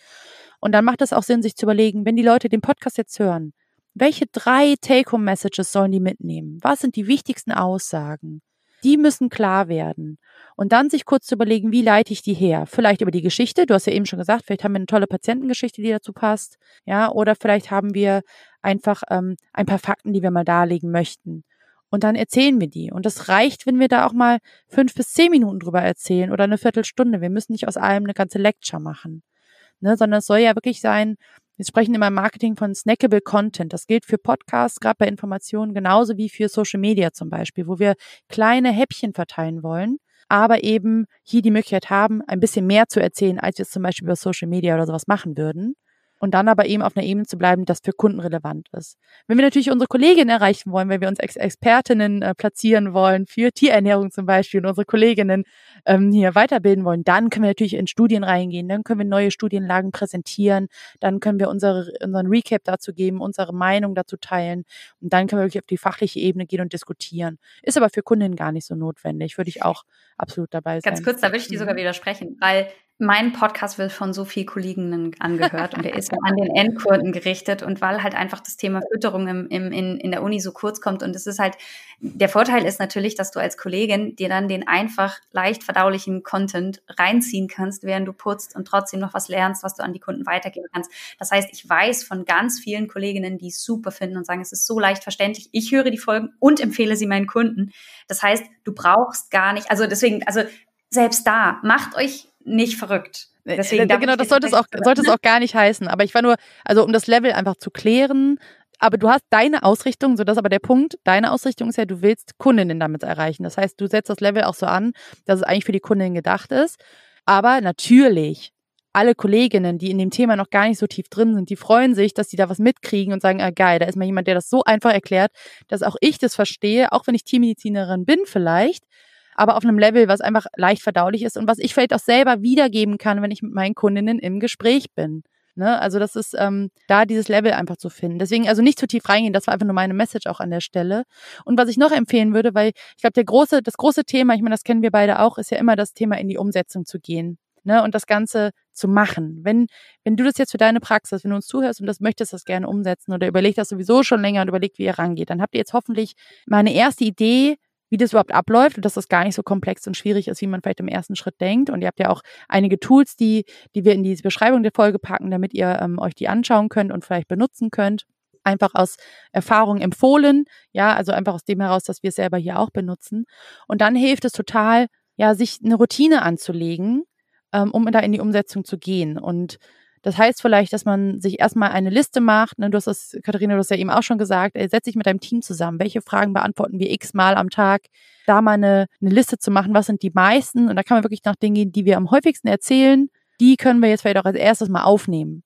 Und dann macht es auch Sinn, sich zu überlegen, wenn die Leute den Podcast jetzt hören, welche drei Take-Home-Messages sollen die mitnehmen? Was sind die wichtigsten Aussagen? Die müssen klar werden. Und dann sich kurz zu überlegen, wie leite ich die her? Vielleicht über die Geschichte. Du hast ja eben schon gesagt, vielleicht haben wir eine tolle Patientengeschichte, die dazu passt. Ja, oder vielleicht haben wir einfach ähm, ein paar Fakten, die wir mal darlegen möchten. Und dann erzählen wir die. Und das reicht, wenn wir da auch mal fünf bis zehn Minuten drüber erzählen oder eine Viertelstunde. Wir müssen nicht aus allem eine ganze Lecture machen. Ne, sondern es soll ja wirklich sein, wir sprechen immer im Marketing von snackable Content. Das gilt für Podcasts, gerade bei Informationen, genauso wie für Social Media zum Beispiel, wo wir kleine Häppchen verteilen wollen, aber eben hier die Möglichkeit haben, ein bisschen mehr zu erzählen, als wir es zum Beispiel über Social Media oder sowas machen würden und dann aber eben auf einer Ebene zu bleiben, das für Kunden relevant ist. Wenn wir natürlich unsere Kolleginnen erreichen wollen, wenn wir uns als Expertinnen äh, platzieren wollen, für Tierernährung zum Beispiel und unsere Kolleginnen ähm, hier weiterbilden wollen, dann können wir natürlich in Studien reingehen, dann können wir neue Studienlagen präsentieren, dann können wir unsere, unseren Recap dazu geben, unsere Meinung dazu teilen und dann können wir wirklich auf die fachliche Ebene gehen und diskutieren. Ist aber für Kundinnen gar nicht so notwendig, würde ich auch absolut dabei sein. Ganz kurz, da will ich dir sogar mhm. widersprechen, weil mein Podcast wird von so vielen Kolleginnen angehört und der ist an den Endkunden gerichtet und weil halt einfach das Thema Fütterung im, im, in, in der Uni so kurz kommt und es ist halt, der Vorteil ist natürlich, dass du als Kollegin dir dann den einfach leicht verdaulichen Content reinziehen kannst, während du putzt und trotzdem noch was lernst, was du an die Kunden weitergeben kannst. Das heißt, ich weiß von ganz vielen Kolleginnen, die es super finden und sagen, es ist so leicht verständlich. Ich höre die Folgen und empfehle sie meinen Kunden. Das heißt, du brauchst gar nicht, also deswegen, also selbst da, macht euch nicht verrückt. Äh, Deswegen äh, genau, das sollte es auch, sollte es auch gar nicht heißen. Aber ich war nur, also um das Level einfach zu klären, aber du hast deine Ausrichtung, so das ist aber der Punkt. Deine Ausrichtung ist ja, du willst Kundinnen damit erreichen. Das heißt, du setzt das Level auch so an, dass es eigentlich für die Kundin gedacht ist. Aber natürlich, alle Kolleginnen, die in dem Thema noch gar nicht so tief drin sind, die freuen sich, dass sie da was mitkriegen und sagen, ah, geil, da ist mal jemand, der das so einfach erklärt, dass auch ich das verstehe, auch wenn ich Tiermedizinerin bin vielleicht, aber auf einem Level, was einfach leicht verdaulich ist und was ich vielleicht auch selber wiedergeben kann, wenn ich mit meinen Kundinnen im Gespräch bin. Ne? Also das ist ähm, da dieses Level einfach zu finden. Deswegen also nicht zu tief reingehen, das war einfach nur meine Message auch an der Stelle. Und was ich noch empfehlen würde, weil ich glaube, der große, das große Thema, ich meine, das kennen wir beide auch, ist ja immer das Thema in die Umsetzung zu gehen. Ne, und das Ganze zu machen. Wenn, wenn du das jetzt für deine Praxis, wenn du uns zuhörst und das möchtest, das gerne umsetzen oder überlegt das sowieso schon länger und überlegt, wie ihr rangeht, dann habt ihr jetzt hoffentlich mal eine erste Idee, wie das überhaupt abläuft und dass das gar nicht so komplex und schwierig ist, wie man vielleicht im ersten Schritt denkt. Und ihr habt ja auch einige Tools, die, die wir in die Beschreibung der Folge packen, damit ihr ähm, euch die anschauen könnt und vielleicht benutzen könnt. Einfach aus Erfahrung empfohlen, ja, also einfach aus dem heraus, dass wir es selber hier auch benutzen. Und dann hilft es total, ja, sich eine Routine anzulegen, ähm, um da in die Umsetzung zu gehen. Und das heißt vielleicht, dass man sich erstmal eine Liste macht. Ne? Du hast das, Katharina, du hast ja eben auch schon gesagt, ey, setz dich mit deinem Team zusammen. Welche Fragen beantworten wir x-mal am Tag? Da mal eine, eine Liste zu machen, was sind die meisten? Und da kann man wirklich nach Dingen gehen, die wir am häufigsten erzählen. Die können wir jetzt vielleicht auch als erstes mal aufnehmen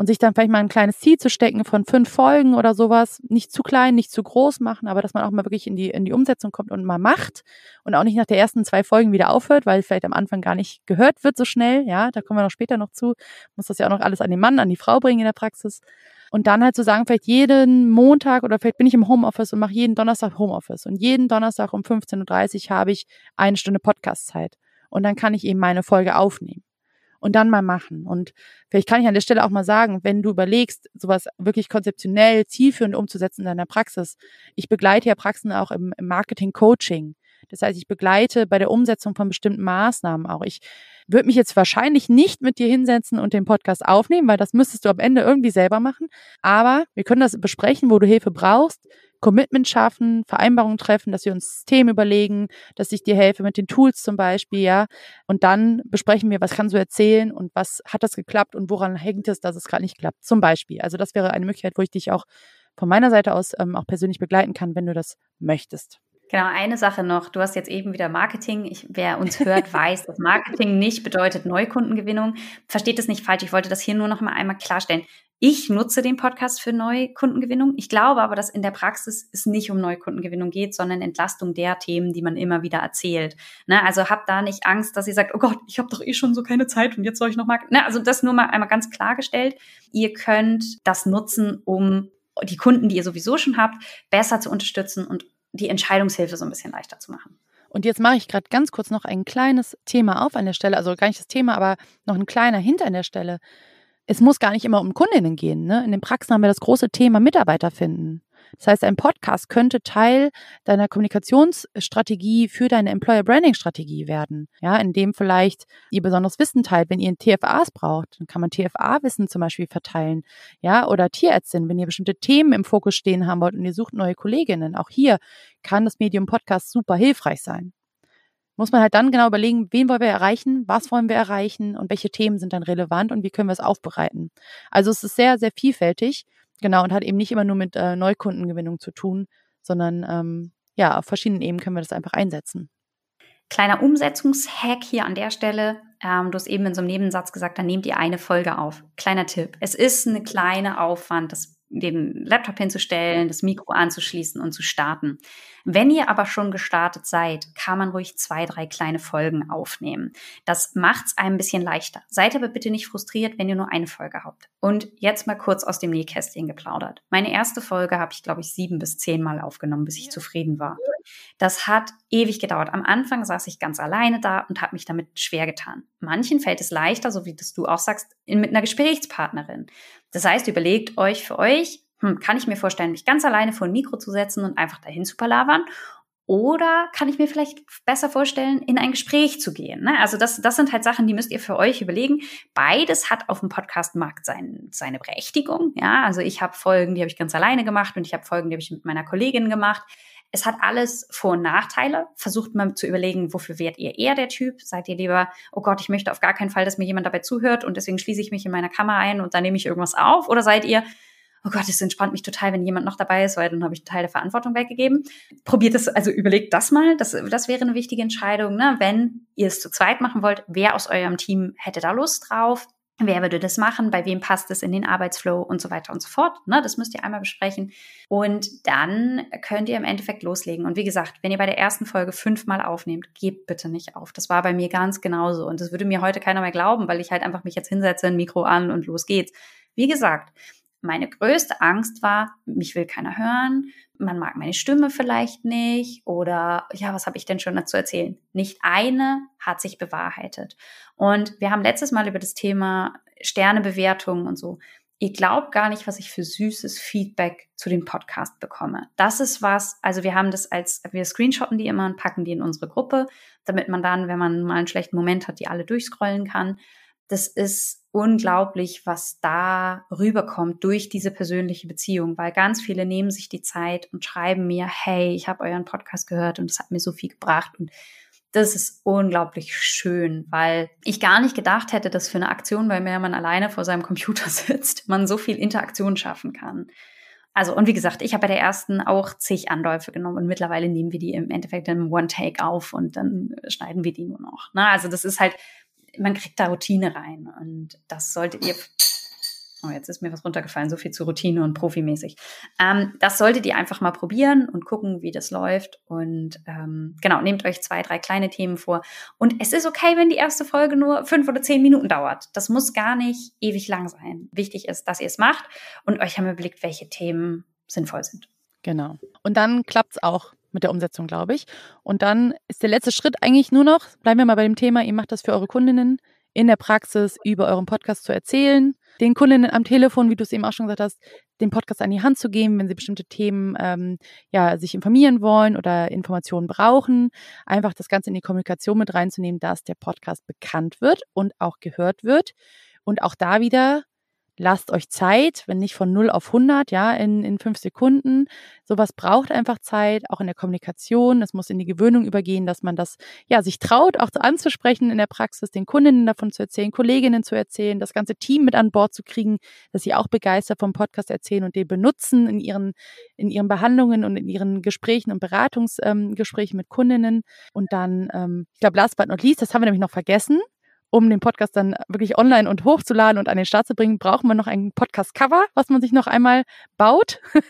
und sich dann vielleicht mal ein kleines Ziel zu stecken von fünf Folgen oder sowas, nicht zu klein, nicht zu groß machen, aber dass man auch mal wirklich in die, in die Umsetzung kommt und mal macht und auch nicht nach der ersten zwei Folgen wieder aufhört, weil vielleicht am Anfang gar nicht gehört wird so schnell, ja, da kommen wir noch später noch zu, muss das ja auch noch alles an den Mann, an die Frau bringen in der Praxis. Und dann halt zu so sagen, vielleicht jeden Montag oder vielleicht bin ich im Homeoffice und mache jeden Donnerstag Homeoffice. Und jeden Donnerstag um 15.30 Uhr habe ich eine Stunde Podcastzeit. Und dann kann ich eben meine Folge aufnehmen und dann mal machen. Und vielleicht kann ich an der Stelle auch mal sagen, wenn du überlegst, sowas wirklich konzeptionell, zielführend umzusetzen in deiner Praxis. Ich begleite ja Praxen auch im, im Marketing-Coaching. Das heißt, ich begleite bei der Umsetzung von bestimmten Maßnahmen auch. Ich würde mich jetzt wahrscheinlich nicht mit dir hinsetzen und den Podcast aufnehmen, weil das müsstest du am Ende irgendwie selber machen. Aber wir können das besprechen, wo du Hilfe brauchst. Commitment schaffen, Vereinbarungen treffen, dass wir uns System überlegen, dass ich dir helfe mit den Tools zum Beispiel, ja. Und dann besprechen wir, was kannst du erzählen und was hat das geklappt und woran hängt es, dass es gerade nicht klappt, zum Beispiel. Also das wäre eine Möglichkeit, wo ich dich auch von meiner Seite aus ähm, auch persönlich begleiten kann, wenn du das möchtest. Genau, eine Sache noch. Du hast jetzt eben wieder Marketing. Ich, wer uns hört, weiß, dass Marketing nicht bedeutet Neukundengewinnung. Versteht es nicht falsch. Ich wollte das hier nur noch mal einmal klarstellen. Ich nutze den Podcast für Neukundengewinnung. Ich glaube aber, dass in der Praxis es nicht um Neukundengewinnung geht, sondern Entlastung der Themen, die man immer wieder erzählt. Ne? Also habt da nicht Angst, dass ihr sagt, oh Gott, ich habe doch eh schon so keine Zeit und jetzt soll ich noch mal. Ne? Also das nur mal einmal ganz klargestellt. Ihr könnt das nutzen, um die Kunden, die ihr sowieso schon habt, besser zu unterstützen und die Entscheidungshilfe so ein bisschen leichter zu machen. Und jetzt mache ich gerade ganz kurz noch ein kleines Thema auf an der Stelle, also gar nicht das Thema, aber noch ein kleiner Hint an der Stelle. Es muss gar nicht immer um Kundinnen gehen. Ne? In den Praxen haben wir das große Thema Mitarbeiter finden. Das heißt, ein Podcast könnte Teil deiner Kommunikationsstrategie für deine Employer Branding Strategie werden. Ja, in dem vielleicht ihr besonderes Wissen teilt. Wenn ihr TFAs braucht, dann kann man TFA-Wissen zum Beispiel verteilen. Ja, oder Tierärztin, wenn ihr bestimmte Themen im Fokus stehen haben wollt und ihr sucht neue Kolleginnen. Auch hier kann das Medium Podcast super hilfreich sein muss man halt dann genau überlegen, wen wollen wir erreichen, was wollen wir erreichen und welche Themen sind dann relevant und wie können wir es aufbereiten. Also es ist sehr, sehr vielfältig Genau, und hat eben nicht immer nur mit äh, Neukundengewinnung zu tun, sondern ähm, ja, auf verschiedenen Ebenen können wir das einfach einsetzen. Kleiner Umsetzungshack hier an der Stelle. Ähm, du hast eben in so einem Nebensatz gesagt, dann nehmt ihr eine Folge auf. Kleiner Tipp. Es ist eine kleine Aufwand, das den Laptop hinzustellen, das Mikro anzuschließen und zu starten. Wenn ihr aber schon gestartet seid, kann man ruhig zwei, drei kleine Folgen aufnehmen. Das macht's ein bisschen leichter. Seid aber bitte nicht frustriert, wenn ihr nur eine Folge habt. Und jetzt mal kurz aus dem Nähkästchen geplaudert. Meine erste Folge habe ich, glaube ich, sieben bis zehn Mal aufgenommen, bis ich ja. zufrieden war. Das hat ewig gedauert. Am Anfang saß ich ganz alleine da und habe mich damit schwer getan. Manchen fällt es leichter, so wie das du auch sagst, mit einer Gesprächspartnerin. Das heißt, überlegt euch für euch, hm, kann ich mir vorstellen, mich ganz alleine vor ein Mikro zu setzen und einfach dahin zu palavern? Oder kann ich mir vielleicht besser vorstellen, in ein Gespräch zu gehen? Ne? Also das, das sind halt Sachen, die müsst ihr für euch überlegen. Beides hat auf dem Podcast-Markt sein, seine Berechtigung. Ja, also ich habe Folgen, die habe ich ganz alleine gemacht und ich habe Folgen, die habe ich mit meiner Kollegin gemacht. Es hat alles Vor- und Nachteile. Versucht mal zu überlegen, wofür wärt ihr eher der Typ? Seid ihr lieber, oh Gott, ich möchte auf gar keinen Fall, dass mir jemand dabei zuhört und deswegen schließe ich mich in meiner Kammer ein und dann nehme ich irgendwas auf? Oder seid ihr, oh Gott, es entspannt mich total, wenn jemand noch dabei ist, weil dann habe ich Teil der Verantwortung weggegeben. Probiert es, also überlegt das mal. Das, das wäre eine wichtige Entscheidung. Ne? Wenn ihr es zu zweit machen wollt, wer aus eurem Team hätte da Lust drauf? Wer würde das machen? Bei wem passt es in den Arbeitsflow und so weiter und so fort? Ne, das müsst ihr einmal besprechen. Und dann könnt ihr im Endeffekt loslegen. Und wie gesagt, wenn ihr bei der ersten Folge fünfmal aufnehmt, gebt bitte nicht auf. Das war bei mir ganz genauso. Und das würde mir heute keiner mehr glauben, weil ich halt einfach mich jetzt hinsetze, ein Mikro an und los geht's. Wie gesagt, meine größte Angst war, mich will keiner hören, man mag meine Stimme vielleicht nicht oder ja, was habe ich denn schon dazu erzählen? Nicht eine hat sich bewahrheitet. Und wir haben letztes Mal über das Thema Sternebewertungen und so. Ihr glaubt gar nicht, was ich für süßes Feedback zu dem Podcast bekomme. Das ist was, also wir haben das als, wir screenshotten die immer und packen die in unsere Gruppe, damit man dann, wenn man mal einen schlechten Moment hat, die alle durchscrollen kann. Das ist unglaublich, was da rüberkommt durch diese persönliche Beziehung, weil ganz viele nehmen sich die Zeit und schreiben mir, hey, ich habe euren Podcast gehört und es hat mir so viel gebracht und das ist unglaublich schön, weil ich gar nicht gedacht hätte, dass für eine Aktion, bei der man alleine vor seinem Computer sitzt, man so viel Interaktion schaffen kann. Also, und wie gesagt, ich habe bei der ersten auch zig Anläufe genommen und mittlerweile nehmen wir die im Endeffekt im One-Take auf und dann schneiden wir die nur noch. Na, also das ist halt man kriegt da Routine rein und das solltet ihr Oh, jetzt ist mir was runtergefallen, so viel zu Routine und profimäßig. Ähm, das solltet ihr einfach mal probieren und gucken, wie das läuft. Und ähm, genau, nehmt euch zwei, drei kleine Themen vor. Und es ist okay, wenn die erste Folge nur fünf oder zehn Minuten dauert. Das muss gar nicht ewig lang sein. Wichtig ist, dass ihr es macht und euch haben überlegt, welche Themen sinnvoll sind. Genau. Und dann klappt es auch mit der Umsetzung, glaube ich. Und dann ist der letzte Schritt eigentlich nur noch, bleiben wir mal bei dem Thema, ihr macht das für eure Kundinnen in der Praxis über euren Podcast zu erzählen, den Kundinnen am Telefon, wie du es eben auch schon gesagt hast, den Podcast an die Hand zu geben, wenn sie bestimmte Themen ähm, ja sich informieren wollen oder Informationen brauchen, einfach das Ganze in die Kommunikation mit reinzunehmen, dass der Podcast bekannt wird und auch gehört wird und auch da wieder lasst euch Zeit, wenn nicht von 0 auf 100, ja, in, in fünf Sekunden. Sowas braucht einfach Zeit, auch in der Kommunikation. Es muss in die Gewöhnung übergehen, dass man das, ja, sich traut, auch anzusprechen in der Praxis, den Kundinnen davon zu erzählen, Kolleginnen zu erzählen, das ganze Team mit an Bord zu kriegen, dass sie auch begeistert vom Podcast erzählen und den benutzen in ihren, in ihren Behandlungen und in ihren Gesprächen und Beratungsgesprächen ähm, mit Kundinnen. Und dann, ähm, ich glaube, last but not least, das haben wir nämlich noch vergessen, um den Podcast dann wirklich online und hochzuladen und an den Start zu bringen, braucht man noch ein Podcast-Cover, was man sich noch einmal baut.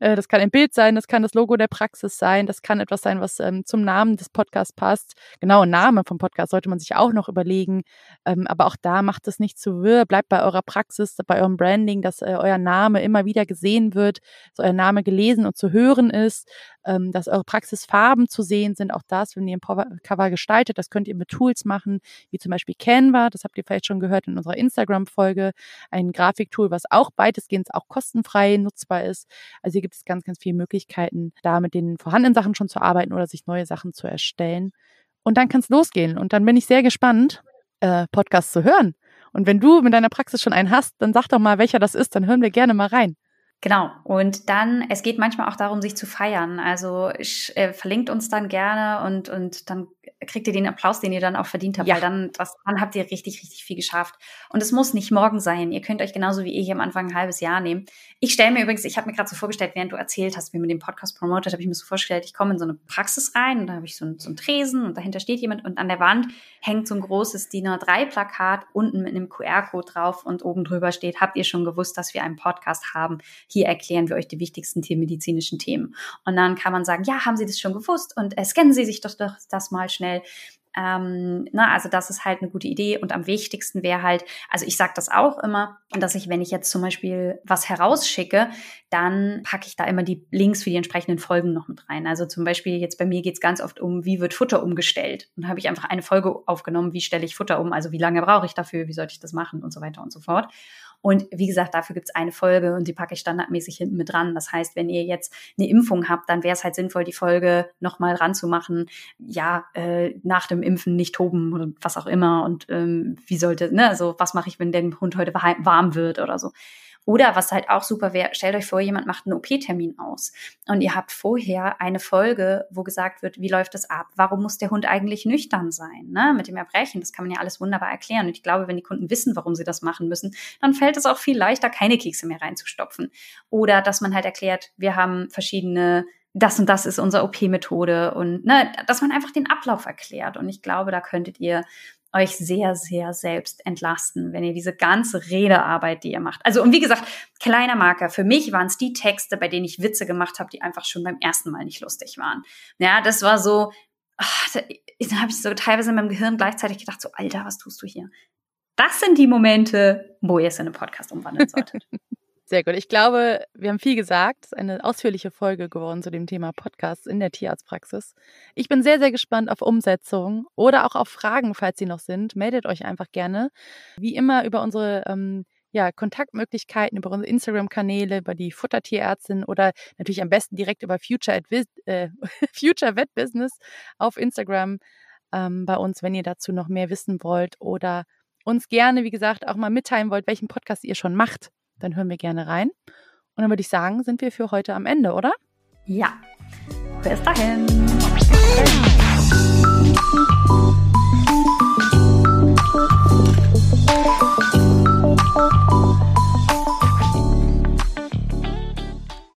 Äh, das kann ein Bild sein, das kann das Logo der Praxis sein, das kann etwas sein, was ähm, zum Namen des Podcasts passt. Genau, Name vom Podcast sollte man sich auch noch überlegen. Ähm, aber auch da macht es nicht zu wirr, bleibt bei eurer Praxis, bei eurem Branding, dass äh, euer Name immer wieder gesehen wird, dass euer Name gelesen und zu hören ist, ähm, dass eure Praxisfarben zu sehen sind. Auch das, wenn ihr ein Cover gestaltet, das könnt ihr mit Tools machen, wie zum Beispiel Canva, das habt ihr vielleicht schon gehört in unserer Instagram-Folge, ein Grafiktool, was auch weitestgehend auch kostenfrei nutzbar ist. Also hier gibt es ganz, ganz viele Möglichkeiten, da mit den vorhandenen Sachen schon zu arbeiten oder sich neue Sachen zu erstellen. Und dann kann es losgehen. Und dann bin ich sehr gespannt, äh, Podcasts zu hören. Und wenn du mit deiner Praxis schon einen hast, dann sag doch mal, welcher das ist, dann hören wir gerne mal rein. Genau. Und dann, es geht manchmal auch darum, sich zu feiern. Also ich, äh, verlinkt uns dann gerne und, und dann kriegt ihr den Applaus, den ihr dann auch verdient habt, ja. weil dann, das, dann habt ihr richtig, richtig viel geschafft. Und es muss nicht morgen sein. Ihr könnt euch genauso wie ich am Anfang ein halbes Jahr nehmen. Ich stelle mir übrigens, ich habe mir gerade so vorgestellt, während du erzählt hast, wie man den Podcast promotet, habe ich mir so vorgestellt, ich komme in so eine Praxis rein und da habe ich so, ein, so einen Tresen und dahinter steht jemand und an der Wand hängt so ein großes DIN A3-Plakat unten mit einem QR-Code drauf und oben drüber steht, habt ihr schon gewusst, dass wir einen Podcast haben? Hier erklären wir euch die wichtigsten tiermedizinischen Themen. Und dann kann man sagen, ja, haben Sie das schon gewusst? Und äh, scannen Sie sich doch, doch das mal schnell. Ähm, na, also das ist halt eine gute Idee. Und am wichtigsten wäre halt, also ich sage das auch immer, dass ich, wenn ich jetzt zum Beispiel was herausschicke, dann packe ich da immer die Links für die entsprechenden Folgen noch mit rein. Also zum Beispiel jetzt bei mir geht es ganz oft um, wie wird Futter umgestellt. Und habe ich einfach eine Folge aufgenommen, wie stelle ich Futter um, also wie lange brauche ich dafür, wie sollte ich das machen und so weiter und so fort. Und wie gesagt, dafür gibt es eine Folge und die packe ich standardmäßig hinten mit dran. Das heißt, wenn ihr jetzt eine Impfung habt, dann wäre es halt sinnvoll, die Folge nochmal ranzumachen. Ja, äh, nach dem Impfen nicht toben oder was auch immer. Und ähm, wie sollte, ne, also was mache ich, wenn der Hund heute warm wird oder so. Oder was halt auch super wäre, stellt euch vor, jemand macht einen OP-Termin aus und ihr habt vorher eine Folge, wo gesagt wird, wie läuft das ab? Warum muss der Hund eigentlich nüchtern sein? Ne? Mit dem Erbrechen, das kann man ja alles wunderbar erklären. Und ich glaube, wenn die Kunden wissen, warum sie das machen müssen, dann fällt es auch viel leichter, keine Kekse mehr reinzustopfen. Oder dass man halt erklärt, wir haben verschiedene das und das ist unsere OP-Methode und ne, dass man einfach den Ablauf erklärt. Und ich glaube, da könntet ihr euch sehr, sehr selbst entlasten, wenn ihr diese ganze Redearbeit, die ihr macht. Also, und wie gesagt, kleiner Marker. Für mich waren es die Texte, bei denen ich Witze gemacht habe, die einfach schon beim ersten Mal nicht lustig waren. Ja, das war so, ach, da, da habe ich so teilweise in meinem Gehirn gleichzeitig gedacht, so, Alter, was tust du hier? Das sind die Momente, wo ihr es in einen Podcast umwandeln solltet. Sehr gut. Ich glaube, wir haben viel gesagt. Es ist eine ausführliche Folge geworden zu dem Thema Podcasts in der Tierarztpraxis. Ich bin sehr, sehr gespannt auf Umsetzung oder auch auf Fragen, falls sie noch sind. Meldet euch einfach gerne. Wie immer über unsere ähm, ja, Kontaktmöglichkeiten, über unsere Instagram-Kanäle, über die Futtertierärztin oder natürlich am besten direkt über Future, äh, Future Vet Business auf Instagram ähm, bei uns, wenn ihr dazu noch mehr wissen wollt oder uns gerne, wie gesagt, auch mal mitteilen wollt, welchen Podcast ihr schon macht dann hören wir gerne rein. Und dann würde ich sagen, sind wir für heute am Ende, oder? Ja. Bis dahin. Bis dahin.